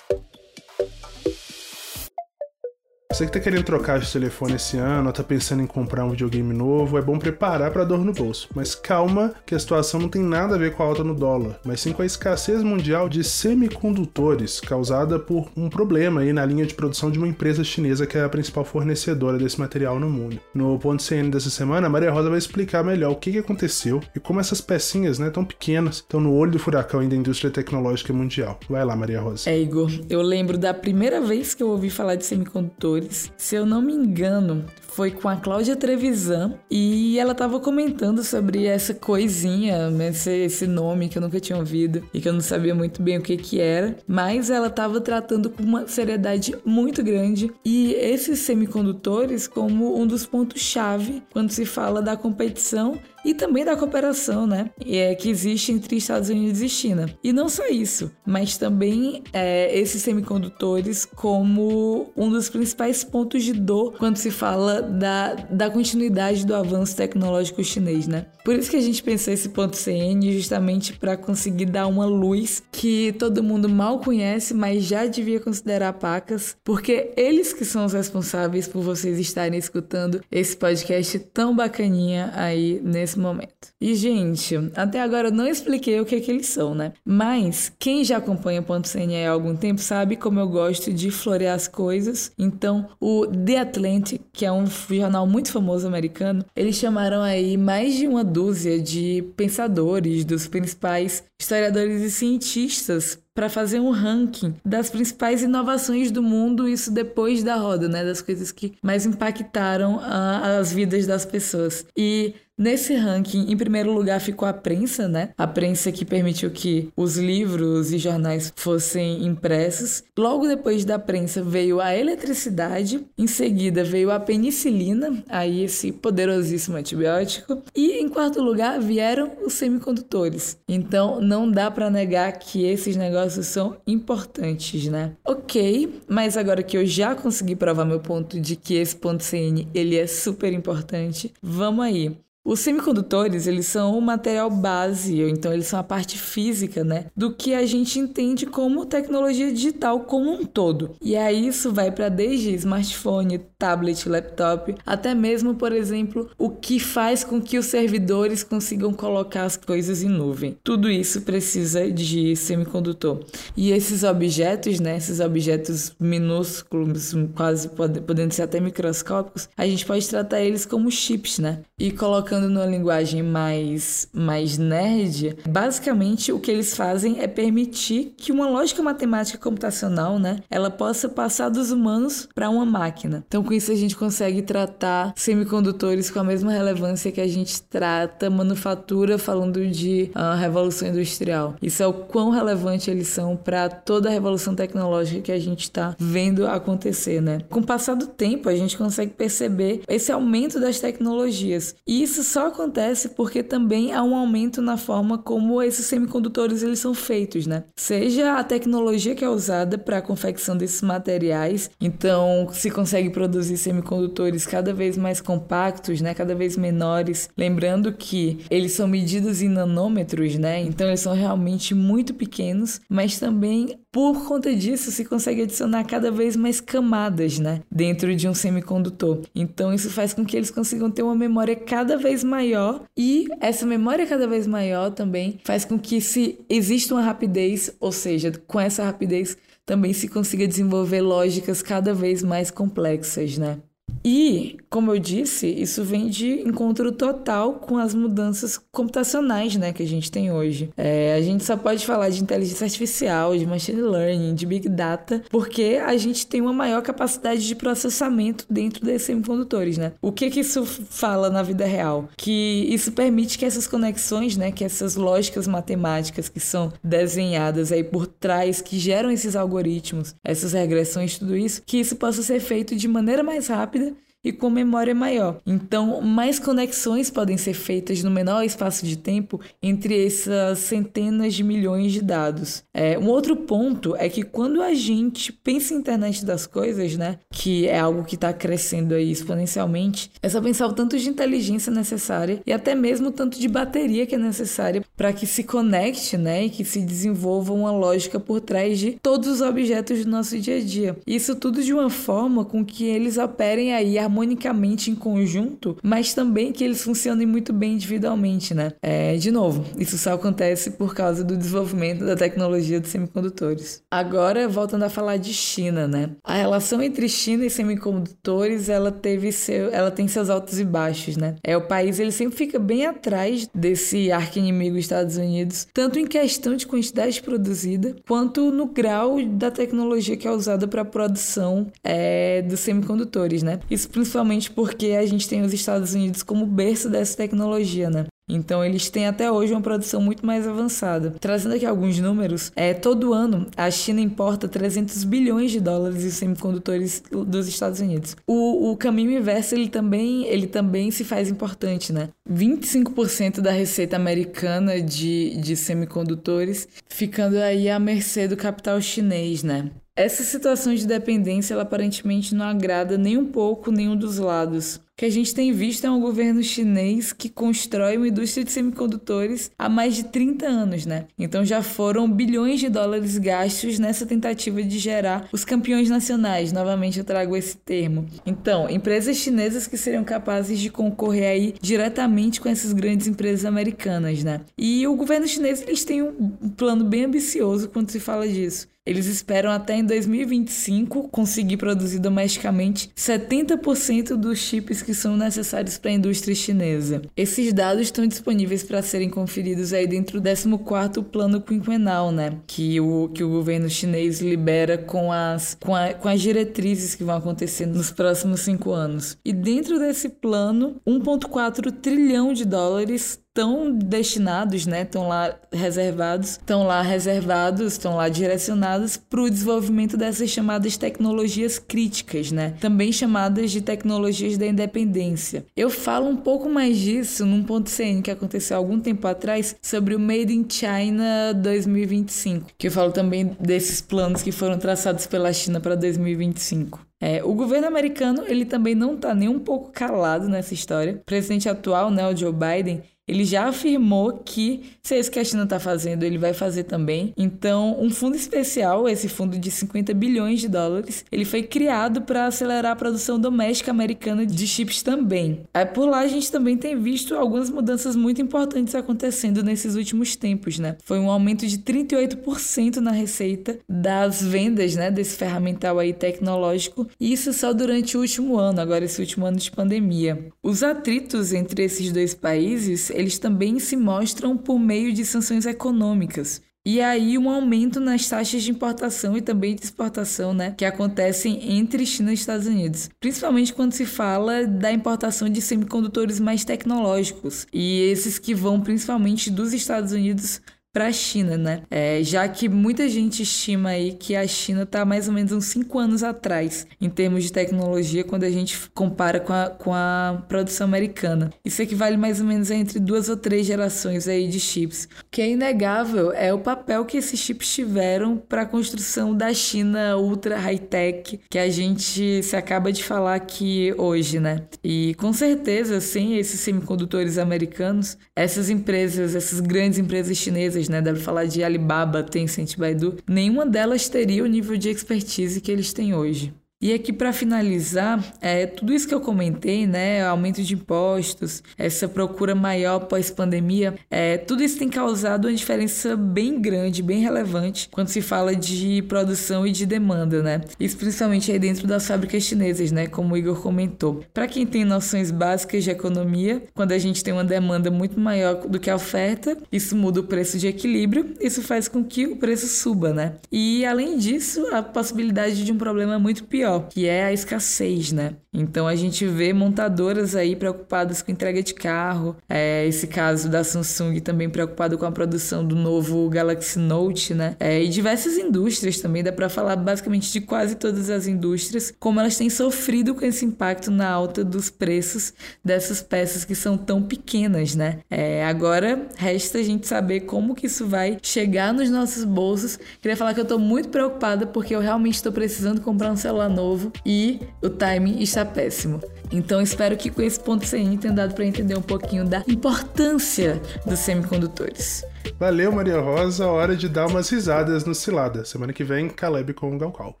Você que tá querendo trocar de telefone esse ano, ou tá pensando em comprar um videogame novo, é bom preparar para dor no bolso. Mas calma, que a situação não tem nada a ver com a alta no dólar, mas sim com a escassez mundial de semicondutores causada por um problema aí na linha de produção de uma empresa chinesa que é a principal fornecedora desse material no mundo. No ponto CN dessa semana, a Maria Rosa vai explicar melhor o que, que aconteceu e como essas pecinhas, né, tão pequenas, estão no olho do furacão da indústria tecnológica mundial. Vai lá, Maria Rosa. É, Igor, eu lembro da primeira vez que eu ouvi falar de semicondutores se eu não me engano, foi com a Cláudia Trevisan e ela tava comentando sobre essa coisinha, esse, esse nome que eu nunca tinha ouvido e que eu não sabia muito bem o que que era, mas ela tava tratando com uma seriedade muito grande e esses semicondutores como um dos pontos-chave quando se fala da competição e também da cooperação, né? É, que existe entre Estados Unidos e China. E não só isso, mas também é, esses semicondutores como um dos principais pontos de dor quando se fala da, da continuidade do avanço tecnológico chinês, né? Por isso que a gente pensou esse ponto CN justamente para conseguir dar uma luz que todo mundo mal conhece, mas já devia considerar pacas, porque eles que são os responsáveis por vocês estarem escutando esse podcast tão bacaninha aí nesse momento. E gente, até agora eu não expliquei o que, que eles são, né? Mas quem já acompanha o ponto CN há algum tempo sabe como eu gosto de florear as coisas. Então, o The Atlantic, que é um jornal muito famoso americano, eles chamaram aí mais de uma dúzia de pensadores, dos principais historiadores e cientistas para fazer um ranking das principais inovações do mundo, isso depois da roda, né, das coisas que mais impactaram a, as vidas das pessoas. E Nesse ranking, em primeiro lugar ficou a prensa, né? A prensa que permitiu que os livros e jornais fossem impressos. Logo depois da prensa veio a eletricidade, em seguida veio a penicilina, aí esse poderosíssimo antibiótico, e em quarto lugar vieram os semicondutores. Então não dá para negar que esses negócios são importantes, né? OK, mas agora que eu já consegui provar meu ponto de que esse ponto CN ele é super importante, vamos aí. Os semicondutores, eles são o material base, ou então eles são a parte física, né, do que a gente entende como tecnologia digital como um todo. E aí isso vai para desde smartphone, tablet, laptop, até mesmo, por exemplo, o que faz com que os servidores consigam colocar as coisas em nuvem. Tudo isso precisa de semicondutor. E esses objetos, né, esses objetos minúsculos, quase podendo ser até microscópicos, a gente pode tratar eles como chips, né? E colocar colocando numa linguagem mais, mais nerd, basicamente o que eles fazem é permitir que uma lógica matemática computacional, né, ela possa passar dos humanos para uma máquina. Então, com isso a gente consegue tratar semicondutores com a mesma relevância que a gente trata manufatura falando de uh, revolução industrial. Isso é o quão relevante eles são para toda a revolução tecnológica que a gente está vendo acontecer, né? Com o passar do tempo, a gente consegue perceber esse aumento das tecnologias. E isso isso só acontece porque também há um aumento na forma como esses semicondutores eles são feitos, né? Seja a tecnologia que é usada para a confecção desses materiais, então se consegue produzir semicondutores cada vez mais compactos, né? Cada vez menores, lembrando que eles são medidos em nanômetros, né? Então eles são realmente muito pequenos, mas também por conta disso, se consegue adicionar cada vez mais camadas, né, dentro de um semicondutor. Então isso faz com que eles consigam ter uma memória cada vez maior e essa memória cada vez maior também faz com que se exista uma rapidez, ou seja, com essa rapidez também se consiga desenvolver lógicas cada vez mais complexas, né? E, como eu disse, isso vem de encontro total com as mudanças computacionais né, que a gente tem hoje. É, a gente só pode falar de inteligência artificial, de machine learning, de big data, porque a gente tem uma maior capacidade de processamento dentro desses semicondutores. Né? O que, que isso fala na vida real? Que isso permite que essas conexões, né, que essas lógicas matemáticas que são desenhadas aí por trás, que geram esses algoritmos, essas regressões, tudo isso, que isso possa ser feito de maneira mais rápida de e com memória maior. Então, mais conexões podem ser feitas no menor espaço de tempo entre essas centenas de milhões de dados. É, um outro ponto é que quando a gente pensa em internet das coisas, né, que é algo que está crescendo aí exponencialmente, é só pensar o tanto de inteligência necessária e até mesmo o tanto de bateria que é necessária para que se conecte, né, e que se desenvolva uma lógica por trás de todos os objetos do nosso dia a dia. Isso tudo de uma forma com que eles operem aí harmonicamente em conjunto, mas também que eles funcionem muito bem individualmente, né? É, de novo, isso só acontece por causa do desenvolvimento da tecnologia dos semicondutores. Agora, voltando a falar de China, né? A relação entre China e semicondutores, ela teve seu, ela tem seus altos e baixos, né? É o país, ele sempre fica bem atrás desse arqui-inimigo Estados Unidos, tanto em questão de quantidade produzida, quanto no grau da tecnologia que é usada para a produção é, dos semicondutores, né? Principalmente porque a gente tem os Estados Unidos como berço dessa tecnologia, né? Então eles têm até hoje uma produção muito mais avançada. Trazendo aqui alguns números, é todo ano a China importa 300 bilhões de dólares de semicondutores dos Estados Unidos. O, o caminho inverso ele também ele também se faz importante, né? 25% da receita americana de, de semicondutores ficando aí à mercê do capital chinês, né? Essa situação de dependência, ela aparentemente não agrada nem um pouco nenhum dos lados. O que a gente tem visto é um governo chinês que constrói uma indústria de semicondutores há mais de 30 anos, né? Então já foram bilhões de dólares gastos nessa tentativa de gerar os campeões nacionais. Novamente eu trago esse termo. Então, empresas chinesas que seriam capazes de concorrer aí diretamente com essas grandes empresas americanas, né? E o governo chinês eles têm um plano bem ambicioso quando se fala disso. Eles esperam até em 2025 conseguir produzir domesticamente 70% dos chips que são necessários para a indústria chinesa. Esses dados estão disponíveis para serem conferidos aí dentro do 14º plano quinquenal, né, que o que o governo chinês libera com as com, a, com as diretrizes que vão acontecer nos próximos cinco anos. E dentro desse plano, 1.4 trilhão de dólares estão destinados, né, estão lá reservados, estão lá reservados, estão lá direcionados para o desenvolvimento dessas chamadas tecnologias críticas, né, também chamadas de tecnologias da independência. Eu falo um pouco mais disso num ponto CN que aconteceu algum tempo atrás sobre o Made in China 2025, que eu falo também desses planos que foram traçados pela China para 2025. É, o governo americano ele também não está nem um pouco calado nessa história. O presidente atual, né, o Joe Biden, ele já afirmou que se isso que a China está fazendo, ele vai fazer também. Então, um fundo especial, esse fundo de 50 bilhões de dólares, ele foi criado para acelerar a produção doméstica americana de chips também. Aí, por lá, a gente também tem visto algumas mudanças muito importantes acontecendo nesses últimos tempos, né? Foi um aumento de 38% na receita das vendas, né, desse ferramental aí tecnológico, e isso só durante o último ano, agora esse último ano de pandemia. Os atritos entre esses dois países eles também se mostram por meio de sanções econômicas. E aí um aumento nas taxas de importação e também de exportação, né, que acontecem entre China e Estados Unidos, principalmente quando se fala da importação de semicondutores mais tecnológicos e esses que vão principalmente dos Estados Unidos para a China, né? É, já que muita gente estima aí que a China está mais ou menos uns 5 anos atrás em termos de tecnologia quando a gente compara com a, com a produção americana. Isso equivale mais ou menos a entre duas ou três gerações aí de chips. O que é inegável é o papel que esses chips tiveram para a construção da China ultra high-tech que a gente se acaba de falar aqui hoje, né? E com certeza, sem esses semicondutores americanos, essas empresas, essas grandes empresas chinesas empresas, né? Deve falar de Alibaba, Tencent, Baidu. Nenhuma delas teria o nível de expertise que eles têm hoje. E aqui para finalizar, é, tudo isso que eu comentei, né, aumento de impostos, essa procura maior pós-pandemia, é, tudo isso tem causado uma diferença bem grande, bem relevante quando se fala de produção e de demanda, né? Isso principalmente aí dentro das fábricas chinesas, né, como o Igor comentou. Para quem tem noções básicas de economia, quando a gente tem uma demanda muito maior do que a oferta, isso muda o preço de equilíbrio, isso faz com que o preço suba, né? E além disso, a possibilidade de um problema muito pior que é a escassez, né? Então a gente vê montadoras aí preocupadas com entrega de carro, é, esse caso da Samsung também preocupado com a produção do novo Galaxy Note, né? É, e diversas indústrias também, dá para falar basicamente de quase todas as indústrias, como elas têm sofrido com esse impacto na alta dos preços dessas peças que são tão pequenas, né? É, agora resta a gente saber como que isso vai chegar nos nossos bolsos. Queria falar que eu tô muito preocupada porque eu realmente estou precisando comprar um celular novo novo e o timing está péssimo. Então espero que com esse ponto CN tenha dado para entender um pouquinho da importância dos semicondutores. Valeu, Maria Rosa. Hora de dar umas risadas no Cilada. Semana que vem, Caleb com o Galcal.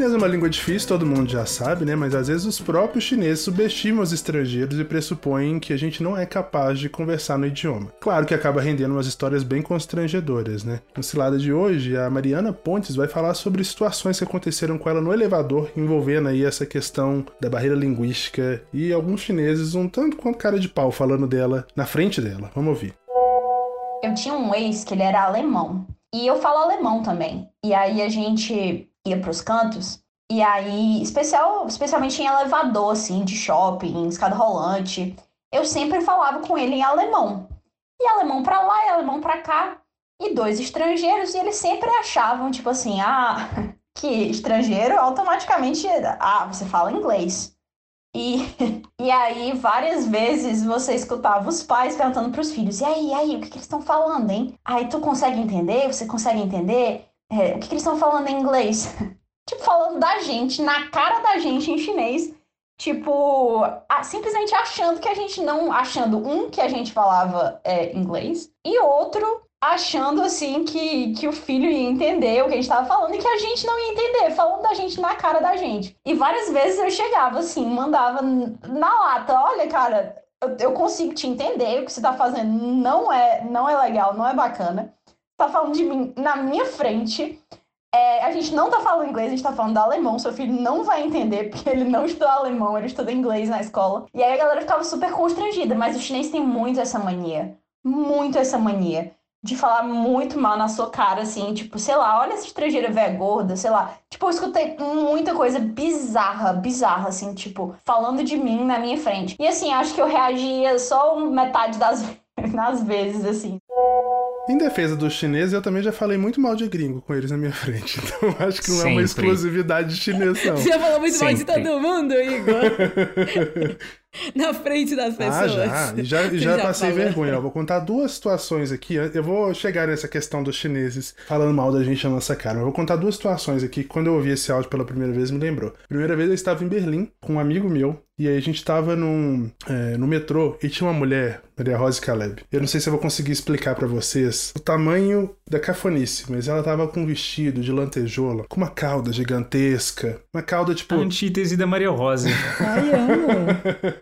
Chinês é uma língua difícil, todo mundo já sabe, né? Mas às vezes os próprios chineses subestimam os estrangeiros e pressupõem que a gente não é capaz de conversar no idioma. Claro que acaba rendendo umas histórias bem constrangedoras, né? No Cilada de hoje, a Mariana Pontes vai falar sobre situações que aconteceram com ela no elevador, envolvendo aí essa questão da barreira linguística e alguns chineses um tanto quanto cara de pau falando dela na frente dela. Vamos ouvir. Eu tinha um ex que ele era alemão. E eu falo alemão também. E aí a gente ia para os cantos. E aí, especial, especialmente em elevador, assim, de shopping, escada rolante, eu sempre falava com ele em alemão. E alemão para lá e alemão para cá. E dois estrangeiros, e eles sempre achavam, tipo assim, ah, que estrangeiro automaticamente, ah, você fala inglês. E, e aí, várias vezes você escutava os pais perguntando para os filhos: e aí, e aí, o que, que eles estão falando, hein? Aí tu consegue entender? Você consegue entender? É, o que, que eles estão falando em inglês? tipo, falando da gente, na cara da gente em chinês. Tipo, simplesmente achando que a gente não. Achando, um, que a gente falava é, inglês, e outro, achando assim que, que o filho ia entender o que a gente estava falando e que a gente não ia entender, falando da gente na cara da gente. E várias vezes eu chegava assim, mandava na lata: olha, cara, eu, eu consigo te entender, o que você está fazendo não é, não é legal, não é bacana tá falando de mim na minha frente. É, a gente não tá falando inglês, a gente tá falando alemão. Seu filho não vai entender, porque ele não estuda alemão, ele estuda inglês na escola. E aí a galera ficava super constrangida, mas o chinês tem muito essa mania. Muito essa mania. De falar muito mal na sua cara, assim, tipo, sei lá, olha essa estrangeira velha gorda, sei lá. Tipo, eu escutei muita coisa bizarra, bizarra, assim, tipo, falando de mim na minha frente. E assim, acho que eu reagia só metade das, das vezes, assim. Em defesa dos chineses, eu também já falei muito mal de gringo com eles na minha frente. Então acho que não Sempre. é uma exclusividade chinesa, não. Você já falou muito Sempre. mal de todo mundo, Igor? na frente das pessoas. Ah, já. E já, e já, já passei falou. vergonha. Eu vou contar duas situações aqui. Eu vou chegar nessa questão dos chineses falando mal da gente na nossa cara. Mas eu vou contar duas situações aqui que quando eu ouvi esse áudio pela primeira vez me lembrou. Primeira vez eu estava em Berlim com um amigo meu. E aí a gente estava num, é, no metrô e tinha uma mulher, Maria Rosa Caleb. Eu não sei se eu vou conseguir explicar para vocês o tamanho da cafonice, mas ela tava com um vestido de lantejola, com uma cauda gigantesca. Uma cauda tipo. A antítese da Maria Rosa. Ai, amo.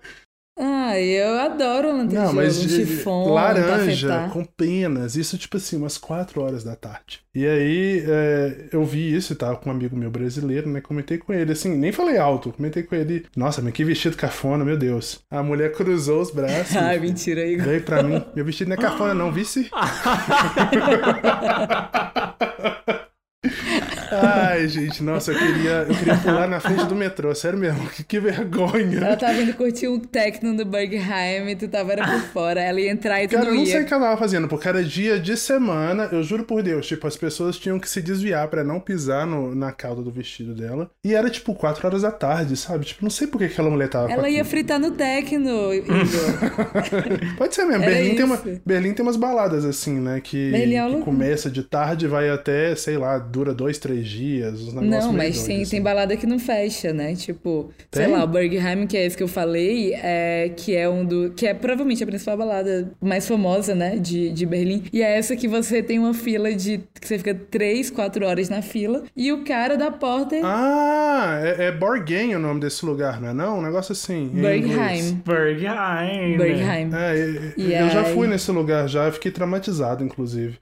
Ah, eu adoro lantejola, Não, mas um chifão, laranja com penas, isso tipo assim, umas 4 horas da tarde. E aí é, eu vi isso e tava com um amigo meu brasileiro, né? Comentei com ele, assim, nem falei alto, comentei com ele. Nossa, mas que vestido cafona, meu Deus. A mulher cruzou os braços. Ai, mentira aí. Veio pra mim. Meu vestido não é cafona, não, vice? Ai, gente, nossa, eu queria, eu queria pular na frente do metrô, sério mesmo, que, que vergonha. Ela tava indo curtir um techno no Bergheim e tu tava era por fora, ela ia entrar e tu Cara, eu não sei o que ela tava fazendo, porque era dia de semana, eu juro por Deus, tipo, as pessoas tinham que se desviar para não pisar no, na cauda do vestido dela, e era tipo 4 horas da tarde, sabe? Tipo, não sei por que aquela mulher tava Ela ia fritar no techno, Pode ser mesmo, Berlim tem, uma, Berlim tem umas baladas assim, né, que, é que começa de tarde e vai até, sei lá, dura dois, três dias, mesmo. Não, mas tem, assim. tem balada que não fecha, né? Tipo, tem? sei lá, o Bergheim, que é esse que eu falei, é, que é um do. que é provavelmente a principal balada mais famosa, né? De, de Berlim. E é essa que você tem uma fila de. que você fica três, quatro horas na fila. E o cara da porta. Ah, é, é Borgen o nome desse lugar, não é? Não? Um negócio assim. Bergheim. Bergheim. Bergheim. É, eu já fui nesse lugar já, fiquei traumatizado, inclusive.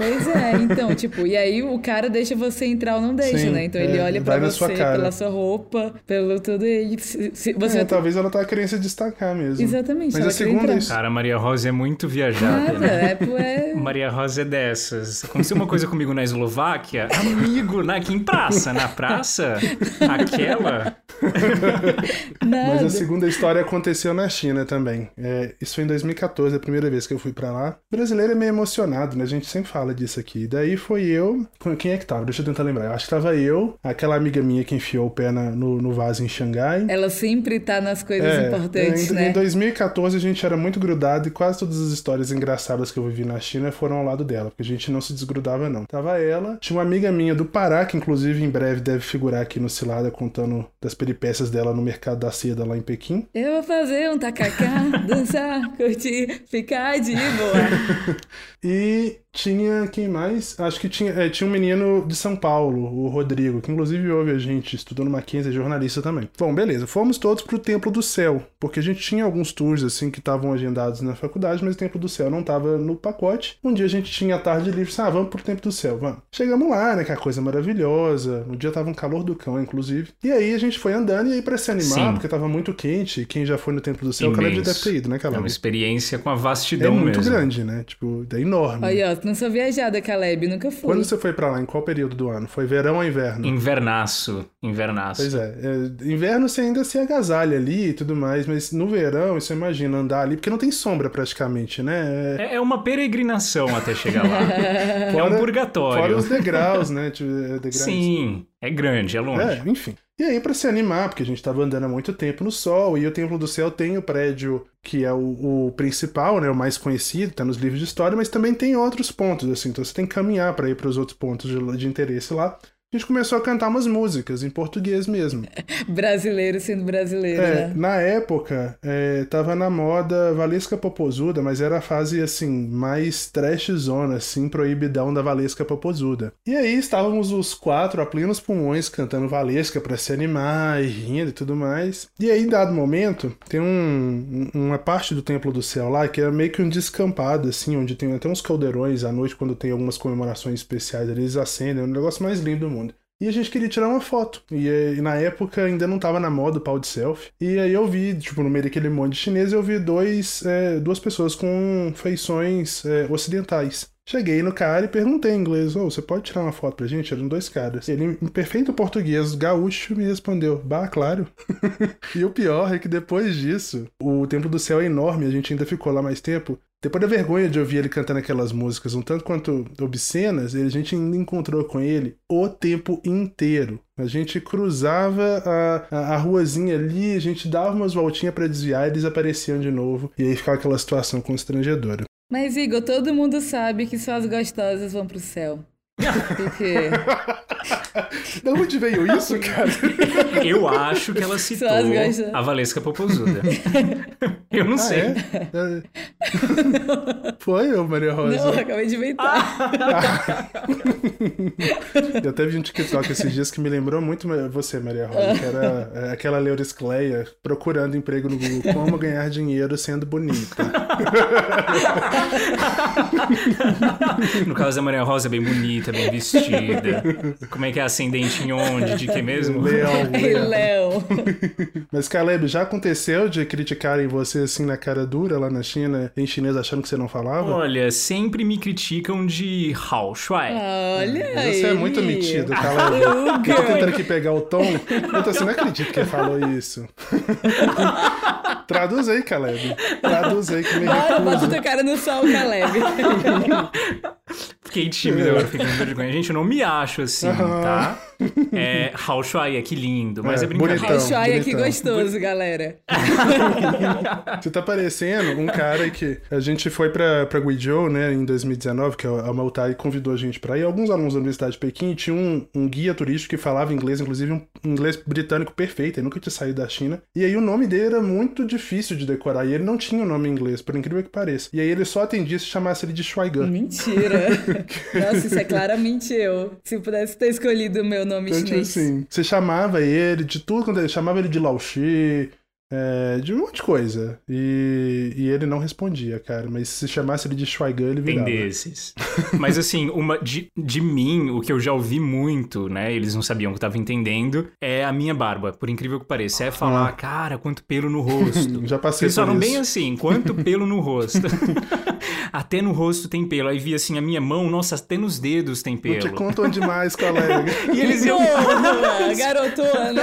Pois é, então, tipo, e aí o cara deixa você entrar ou não deixa, Sim, né? Então é, ele olha pra você pela sua roupa, pelo tudo e se, se você é, talvez ela tá querendo se destacar mesmo. Exatamente. Mas a segunda é isso. Cara, a Maria Rosa é muito viajada. né? é, é... Maria Rosa é dessas. Aconteceu uma coisa comigo na Eslováquia, amigo, na, aqui em praça, na praça, aquela. Mas a segunda história aconteceu na China também. É, isso foi em 2014, a primeira vez que eu fui para lá. O brasileiro é meio emocionado, né? A gente sempre fala fala disso aqui. Daí foi eu. Quem é que tava? Deixa eu tentar lembrar. Eu acho que tava eu, aquela amiga minha que enfiou o pé na, no, no vaso em Xangai. Ela sempre tá nas coisas é, importantes, em, né? Em 2014 a gente era muito grudado e quase todas as histórias engraçadas que eu vivi na China foram ao lado dela, porque a gente não se desgrudava, não. Tava ela, tinha uma amiga minha do Pará, que inclusive em breve deve figurar aqui no Cilada contando das peripécias dela no mercado da seda lá em Pequim. Eu vou fazer um tacacá, dançar, curtir, ficar de boa. e tinha quem mais? Acho que tinha, é, tinha um menino de São Paulo, o Rodrigo, que inclusive ouve a gente, estudou no Mackenzie, é jornalista também. Bom, beleza, fomos todos pro Templo do Céu, porque a gente tinha alguns tours assim que estavam agendados na faculdade, mas o Templo do Céu não tava no pacote. Um dia a gente tinha a tarde livre, ah, vamos pro Templo do Céu, vamos. Chegamos lá, né, que é a coisa maravilhosa. No dia tava um calor do cão, inclusive. E aí a gente foi andando e aí pra se animar, Sim. porque tava muito quente, quem já foi no Templo do Céu, Imenso. o Caleb deve ter ido, né, Caleb? É uma experiência com a vastidão É muito mesmo. grande, né? Tipo, é enorme. Aí, ó, não sou viajada, Caleb, nunca fui. Quando você foi para lá, em qual período do ano? Foi verão ou inverno? Invernaço, invernaço. Pois é, é inverno você ainda se agasalha ali e tudo mais, mas no verão, você imagina andar ali, porque não tem sombra praticamente, né? É, é uma peregrinação até chegar lá. fora, é um purgatório. Fora os degraus, né? Tipo, é, degraus. Sim, é grande, é longe. É, enfim. E aí, para se animar, porque a gente estava andando há muito tempo no sol, e o Templo do Céu tem o prédio que é o, o principal, né, o mais conhecido, está nos livros de história, mas também tem outros pontos, assim, então você tem que caminhar para ir para os outros pontos de, de interesse lá a gente começou a cantar umas músicas em português mesmo. brasileiro sendo brasileiro, é, né? Na época, é, tava na moda Valesca Popozuda, mas era a fase, assim, mais trashzona, assim, proibidão da Valesca Popozuda. E aí estávamos os quatro a plenos pulmões cantando Valesca para se animar e rindo e tudo mais. E aí, em dado momento, tem um, uma parte do Templo do Céu lá que é meio que um descampado, assim, onde tem até uns caldeirões à noite, quando tem algumas comemorações especiais, eles acendem, é um negócio mais lindo do mundo. E a gente queria tirar uma foto. E, e, na época ainda não tava na moda o pau de selfie. E aí eu vi, tipo, no meio daquele monte de chinês, eu vi dois, é, duas pessoas com feições é, ocidentais. Cheguei no cara e perguntei em inglês: oh, você pode tirar uma foto pra gente? Eram dois caras. Ele, em perfeito português gaúcho, me respondeu: Bah, claro. e o pior é que depois disso, o Templo do Céu é enorme, a gente ainda ficou lá mais tempo. Depois da vergonha de ouvir ele cantando aquelas músicas um tanto quanto obscenas, a gente ainda encontrou com ele o tempo inteiro. A gente cruzava a, a, a ruazinha ali, a gente dava umas voltinhas para desviar e eles apareciam de novo. E aí ficava aquela situação constrangedora. Mas, Igor, todo mundo sabe que só as gostosas vão pro céu. Porque... Da onde veio isso, cara? Eu acho que ela citou a Valesca Popozuda. Eu não ah, sei. É? Foi, ô Maria Rosa? Não, acabei de inventar. Eu até vi um TikTok esses dias que me lembrou muito você, Maria Rosa, que era é, aquela Leuris Cleia procurando emprego no Google. Como ganhar dinheiro sendo bonita. No caso da Maria Rosa, é bem bonita, bem vestida. Como é que é ascendente em onde? De que mesmo? Leão. Leão. Mas, Caleb, já aconteceu de criticarem você assim na cara dura lá na China, em chinês achando que você não falava? Olha, sempre me criticam de Hao Shuai. Olha aí. Você é muito metido, Caleb. eu tô tentando aqui pegar o tom. Eu tô assim, não acredito que ele falou isso. Traduz aí, Caleb. Traduz aí que me Bora, bota tua cara no sol, Caleb. Fiquei tímido agora, fiquei com vergonha. Gente, eu não me acho assim, tá? É Hao Shuai, que lindo, mas é, É, brincadeira. bonitão. Ushuaia, que gostoso, galera. Você tá parecendo um cara que a gente foi pra, pra Guizhou, né, em 2019, que a Maltai convidou a gente pra ir. Alguns alunos da Universidade de Pequim tinham um, um guia turístico que falava inglês, inclusive um inglês britânico perfeito, ele nunca tinha saído da China. E aí o nome dele era muito difícil de decorar, e ele não tinha o nome em inglês, por incrível que pareça. E aí ele só atendia se chamasse ele de Shuaigan. Mentira. Nossa, isso é claramente eu. Se eu pudesse ter escolhido o meu nome Então, tipo chinês. assim, você chamava ele de tudo, quando ele chamava ele de Laoshi, é, de um monte de coisa. E, e ele não respondia, cara. Mas se chamasse ele de Shuaigan, ele Tem virava. desses. Mas assim, uma de, de mim, o que eu já ouvi muito, né? Eles não sabiam que eu tava entendendo, é a minha barba, por incrível que pareça. É falar, cara, quanto pelo no rosto. Já passei Eles por falam isso. bem assim, quanto pelo no rosto. até no rosto tem pelo. Aí vi assim, a minha mão, nossa, até nos dedos tem Não pelo. te contam demais, colega. E eles iam. Porra, garotona.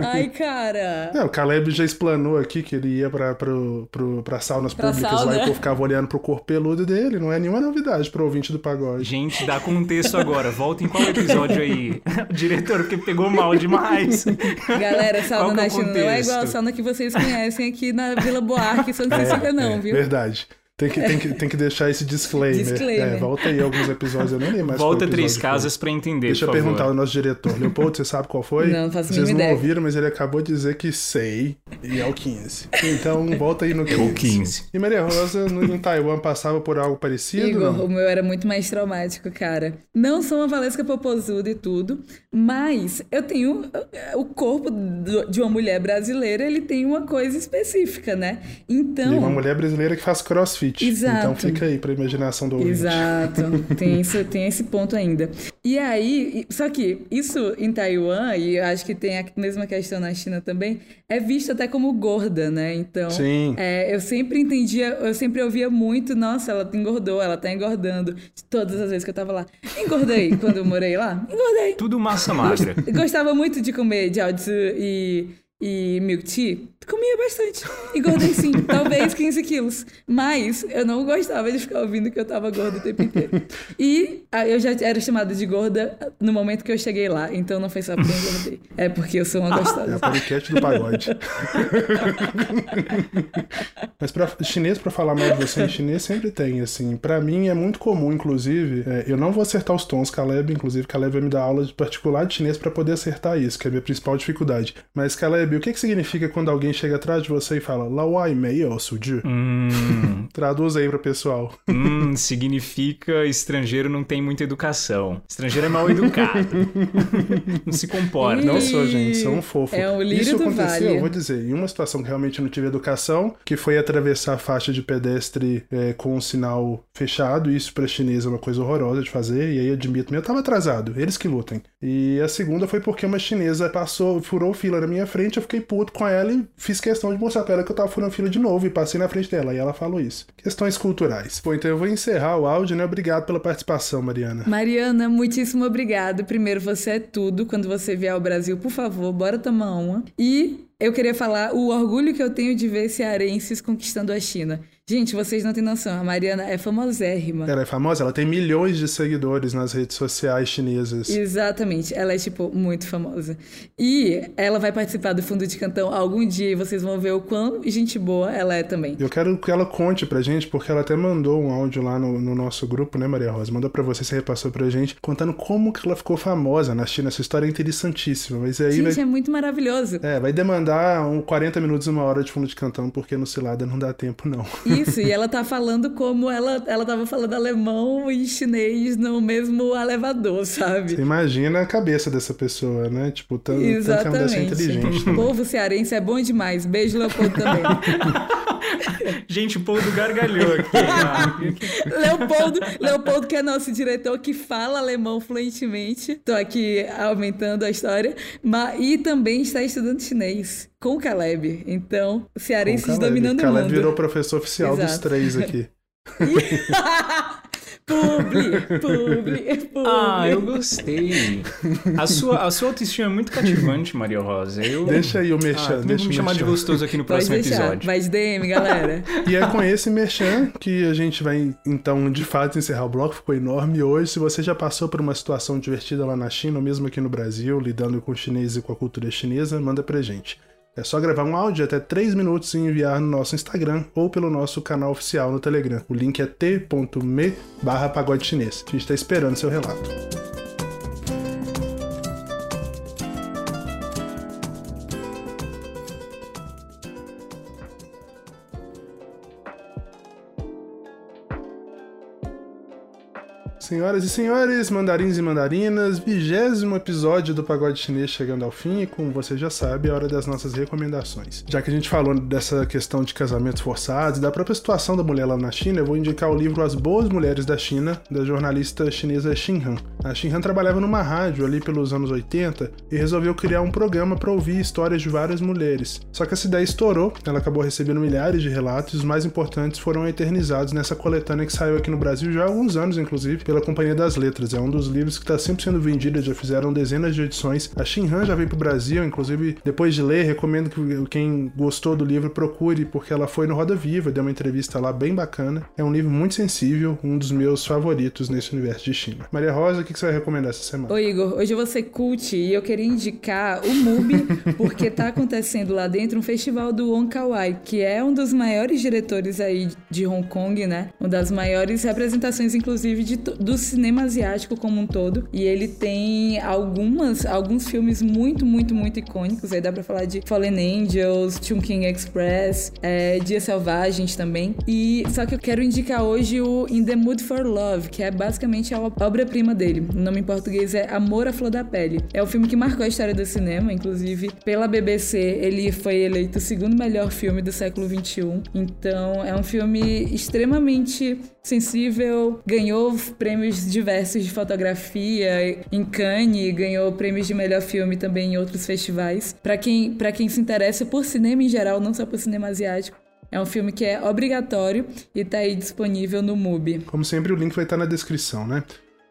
Ai, cara. Não, o Caleb já explanou aqui que ele ia pra, pro, pro, pra saunas Pra públicas sauna. lá e o ficava olhando pro corpo peludo dele. Não é nenhuma novidade pro ouvinte do pagode. Gente, dá contexto agora. Volta em qual episódio aí? Diretor, porque pegou mal demais. Galera, sauna é na China não é igual a sauna que vocês conhecem aqui na Vila Buarque, São Cecília, não, é, viu? Verdade. Tem que, tem, que, tem que deixar esse disclaimer. Disclaimer. É, volta aí alguns episódios, eu nem lembro mais Volta qual três casas pra entender, Deixa eu perguntar ao nosso diretor. Leopoldo, você sabe qual foi? Não, não faço Vocês não ideia. ouviram, mas ele acabou de dizer que sei. E é o 15. Então volta aí no 15. É o 15. E Maria Rosa, no, em Taiwan, passava por algo parecido? Igor, não? o meu era muito mais traumático, cara. Não sou uma valesca popozuda e tudo, mas eu tenho o corpo do- de uma mulher brasileira, ele tem uma coisa específica, né? E Então, uma mulher brasileira que faz crossfit. Exato. Então fica aí pra imaginação do ouvinte. Exato, tem, isso, tem esse ponto ainda. E aí, só que isso em Taiwan, e eu acho que tem a mesma questão na China também, é visto até como gorda, né? Então, Sim. é, eu sempre entendia, eu sempre ouvia muito, nossa, ela engordou, ela tá engordando. Todas as vezes que eu tava lá. Engordei quando eu morei lá. Engordei. Tudo massa magra. Gostava muito de comer jiaozi e, e milk tea. Comia bastante. Engordei sim, talvez 15 quilos. Mas eu não gostava de ficar ouvindo que eu tava gorda o tempo inteiro. E ah, eu já era chamada de gorda no momento que eu cheguei lá. Então não foi só porque eu engordei. É porque eu sou uma É o gostosa. podcast do pagode. Mas pra chinês, pra falar mal de você em chinês, sempre tem, assim. Pra mim é muito comum, inclusive, é, eu não vou acertar os tons, Caleb, inclusive, Caleb vai me dar aula de particular de chinês pra poder acertar isso, que é a minha principal dificuldade. Mas, Caleb, o que, que significa quando alguém chega atrás de você e fala Lawai Mei Suju? Hum, Traduz aí pro pessoal. hum, significa estrangeiro não tem muita educação. Estrangeiro é mal educado. não se comporta. Não sou, gente, sou um fofo. é o lírio Isso do aconteceu, vale. eu vou dizer, em uma situação que realmente não tive educação, que foi atravessar a faixa de pedestre é, com um sinal fechado. Isso pra chinês é uma coisa horrorosa de fazer, e aí admito, eu tava atrasado, eles que lutem. E a segunda foi porque uma chinesa passou, furou fila na minha frente, eu fiquei puto com ela e fiz questão de mostrar pra ela que eu tava furando fila de novo e passei na frente dela. E ela falou isso. Questões culturais. Bom, então eu vou encerrar o áudio, né? Obrigado pela participação, Mariana. Mariana, muitíssimo obrigado. Primeiro, você é tudo. Quando você vier ao Brasil, por favor, bora tomar uma. E eu queria falar o orgulho que eu tenho de ver cearenses conquistando a China. Gente, vocês não têm noção. A Mariana é famosérrima. Ela é famosa, ela tem milhões de seguidores nas redes sociais chinesas. Exatamente, ela é, tipo, muito famosa. E ela vai participar do Fundo de Cantão algum dia e vocês vão ver o quão gente boa ela é também. Eu quero que ela conte pra gente, porque ela até mandou um áudio lá no, no nosso grupo, né, Maria Rosa? Mandou pra você, você repassou pra gente, contando como que ela ficou famosa na China. Essa história é interessantíssima. Mas aí Gente, vai, é muito maravilhoso. é, vai demandar um 40 minutos, uma hora de fundo de cantão, porque no Cilada não dá tempo, não. Isso, e ela tá falando como ela, ela tava falando alemão e chinês no mesmo elevador, sabe? Você imagina a cabeça dessa pessoa, né? Tipo, tanto, tanto que deve ser inteligente. O também. povo cearense é bom demais. Beijo, Leopoldo também. Gente, o povo do gargalhou aqui. Leopoldo, Leopoldo, que é nosso diretor, que fala alemão fluentemente. Tô aqui aumentando a história. Mas, e também está estudando chinês com o Caleb. Então, cearenses Com o Caleb. dominando o Caleb mundo. virou professor oficial dos Exato. três aqui. Publi, publi, publi. Ah, eu gostei. A sua, a sua autoestima é muito cativante, Maria Rosa. Eu... Deixa aí o merchan, Ah, deixa vamos me chamar de gostoso aqui no Pode próximo deixar. episódio. De DM, galera. E é com esse merchan que a gente vai, então, de fato, encerrar o bloco. Ficou enorme hoje. Se você já passou por uma situação divertida lá na China, ou mesmo aqui no Brasil, lidando com o chinês e com a cultura chinesa, manda pra gente. É só gravar um áudio até 3 minutos e enviar no nosso Instagram ou pelo nosso canal oficial no Telegram. O link é t.me barra. A gente tá esperando seu relato. Senhoras e senhores, mandarins e mandarinas, vigésimo episódio do Pagode Chinês chegando ao fim e, como você já sabe, é hora das nossas recomendações. Já que a gente falou dessa questão de casamentos forçados e da própria situação da mulher lá na China, eu vou indicar o livro As Boas Mulheres da China, da jornalista chinesa Xin Han. A Xin Han trabalhava numa rádio ali pelos anos 80 e resolveu criar um programa para ouvir histórias de várias mulheres. Só que essa ideia estourou, ela acabou recebendo milhares de relatos e os mais importantes foram eternizados nessa coletânea que saiu aqui no Brasil já há alguns anos, inclusive, pela Companhia das Letras. É um dos livros que está sempre sendo vendido, já fizeram dezenas de edições. A Xin Han já veio pro Brasil, inclusive, depois de ler, recomendo que quem gostou do livro procure, porque ela foi no Roda Viva, deu uma entrevista lá bem bacana. É um livro muito sensível, um dos meus favoritos nesse universo de China. Maria Rosa, o que você vai recomendar essa semana? Ô Igor, hoje eu vou ser cult e eu queria indicar o MUBI, porque tá acontecendo lá dentro um festival do Wong Kar-wai, que é um dos maiores diretores aí de Hong Kong, né? Uma das maiores representações, inclusive, de, to- do cinema asiático como um todo. E ele tem algumas, alguns filmes muito, muito, muito icônicos. Aí dá pra falar de Fallen Angels, Chungking Express, é, Dias Selvagens também. E só que eu quero indicar hoje o In the Mood for Love, que é basicamente a ob- obra-prima dele. O nome em português é Amor à Flor da Pele. É o filme que marcou a história do cinema, inclusive pela BBC ele foi eleito o segundo melhor filme do século XXI. Então é um filme extremamente sensível, ganhou prêmios diversos de fotografia em Cannes, ganhou prêmios de melhor filme também em outros festivais. Pra quem, quem se interessa por cinema em geral, não só por cinema asiático, é um filme que é obrigatório e tá aí disponível no MUBI. Como sempre, o link vai estar na descrição, né?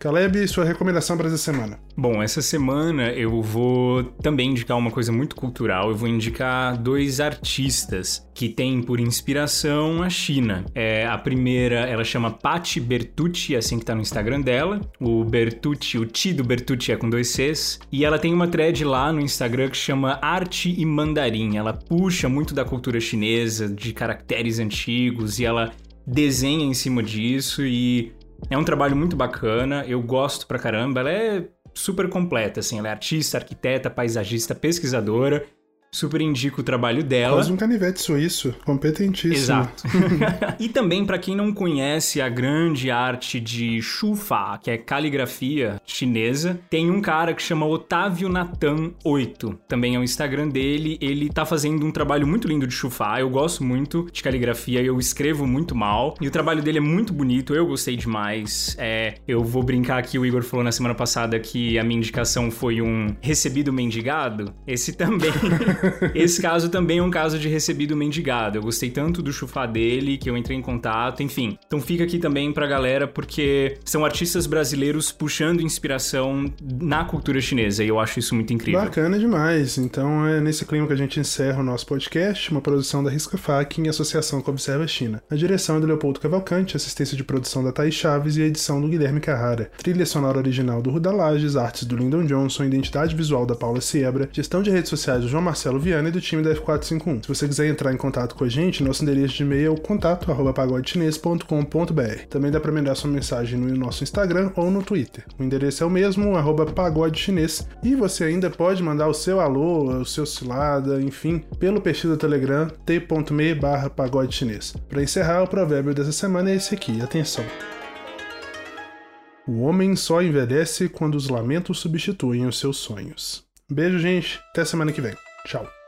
Caleb, sua recomendação para essa semana. Bom, essa semana eu vou também indicar uma coisa muito cultural. Eu vou indicar dois artistas que têm por inspiração a China. É, a primeira, ela chama Patti Bertucci, assim que tá no Instagram dela. O Bertucci, o Ti do Bertucci é com dois Cs. E ela tem uma thread lá no Instagram que chama Arte e Mandarim. Ela puxa muito da cultura chinesa, de caracteres antigos, e ela desenha em cima disso e é um trabalho muito bacana, eu gosto pra caramba. Ela é super completa, assim. Ela é artista, arquiteta, paisagista, pesquisadora. Super indico o trabalho dela. Quase um canivete suíço, competentíssimo. Exato. e também, pra quem não conhece a grande arte de Shufa, que é caligrafia chinesa, tem um cara que chama Otávio Natan 8. Também é o Instagram dele. Ele tá fazendo um trabalho muito lindo de Shufa. Eu gosto muito de caligrafia, eu escrevo muito mal. E o trabalho dele é muito bonito, eu gostei demais. É, eu vou brincar aqui, o Igor falou na semana passada que a minha indicação foi um recebido mendigado. Esse também. Esse caso também é um caso de recebido mendigado. Eu gostei tanto do chufá dele que eu entrei em contato, enfim. Então fica aqui também pra galera porque são artistas brasileiros puxando inspiração na cultura chinesa e eu acho isso muito incrível. Bacana demais. Então é nesse clima que a gente encerra o nosso podcast, uma produção da Risca Fac em associação com a Observa China. A direção é do Leopoldo Cavalcante, assistência de produção da Thaís Chaves e a edição do Guilherme Carrara. Trilha sonora original do Ruda Lages, artes do Lyndon Johnson, identidade visual da Paula Siebra, gestão de redes sociais do João Marcelo Viana e do time da F451. Se você quiser entrar em contato com a gente, nosso endereço de e-mail é o contato pagodechinês.com.br. Também dá para mandar sua mensagem no nosso Instagram ou no Twitter. O endereço é o mesmo, arroba pagode chinês. E você ainda pode mandar o seu alô, o seu cilada, enfim, pelo perfil do Telegram t.me barra. Para encerrar, o provérbio dessa semana é esse aqui, atenção. O homem só envelhece quando os lamentos substituem os seus sonhos. Beijo, gente. Até semana que vem. Ciao.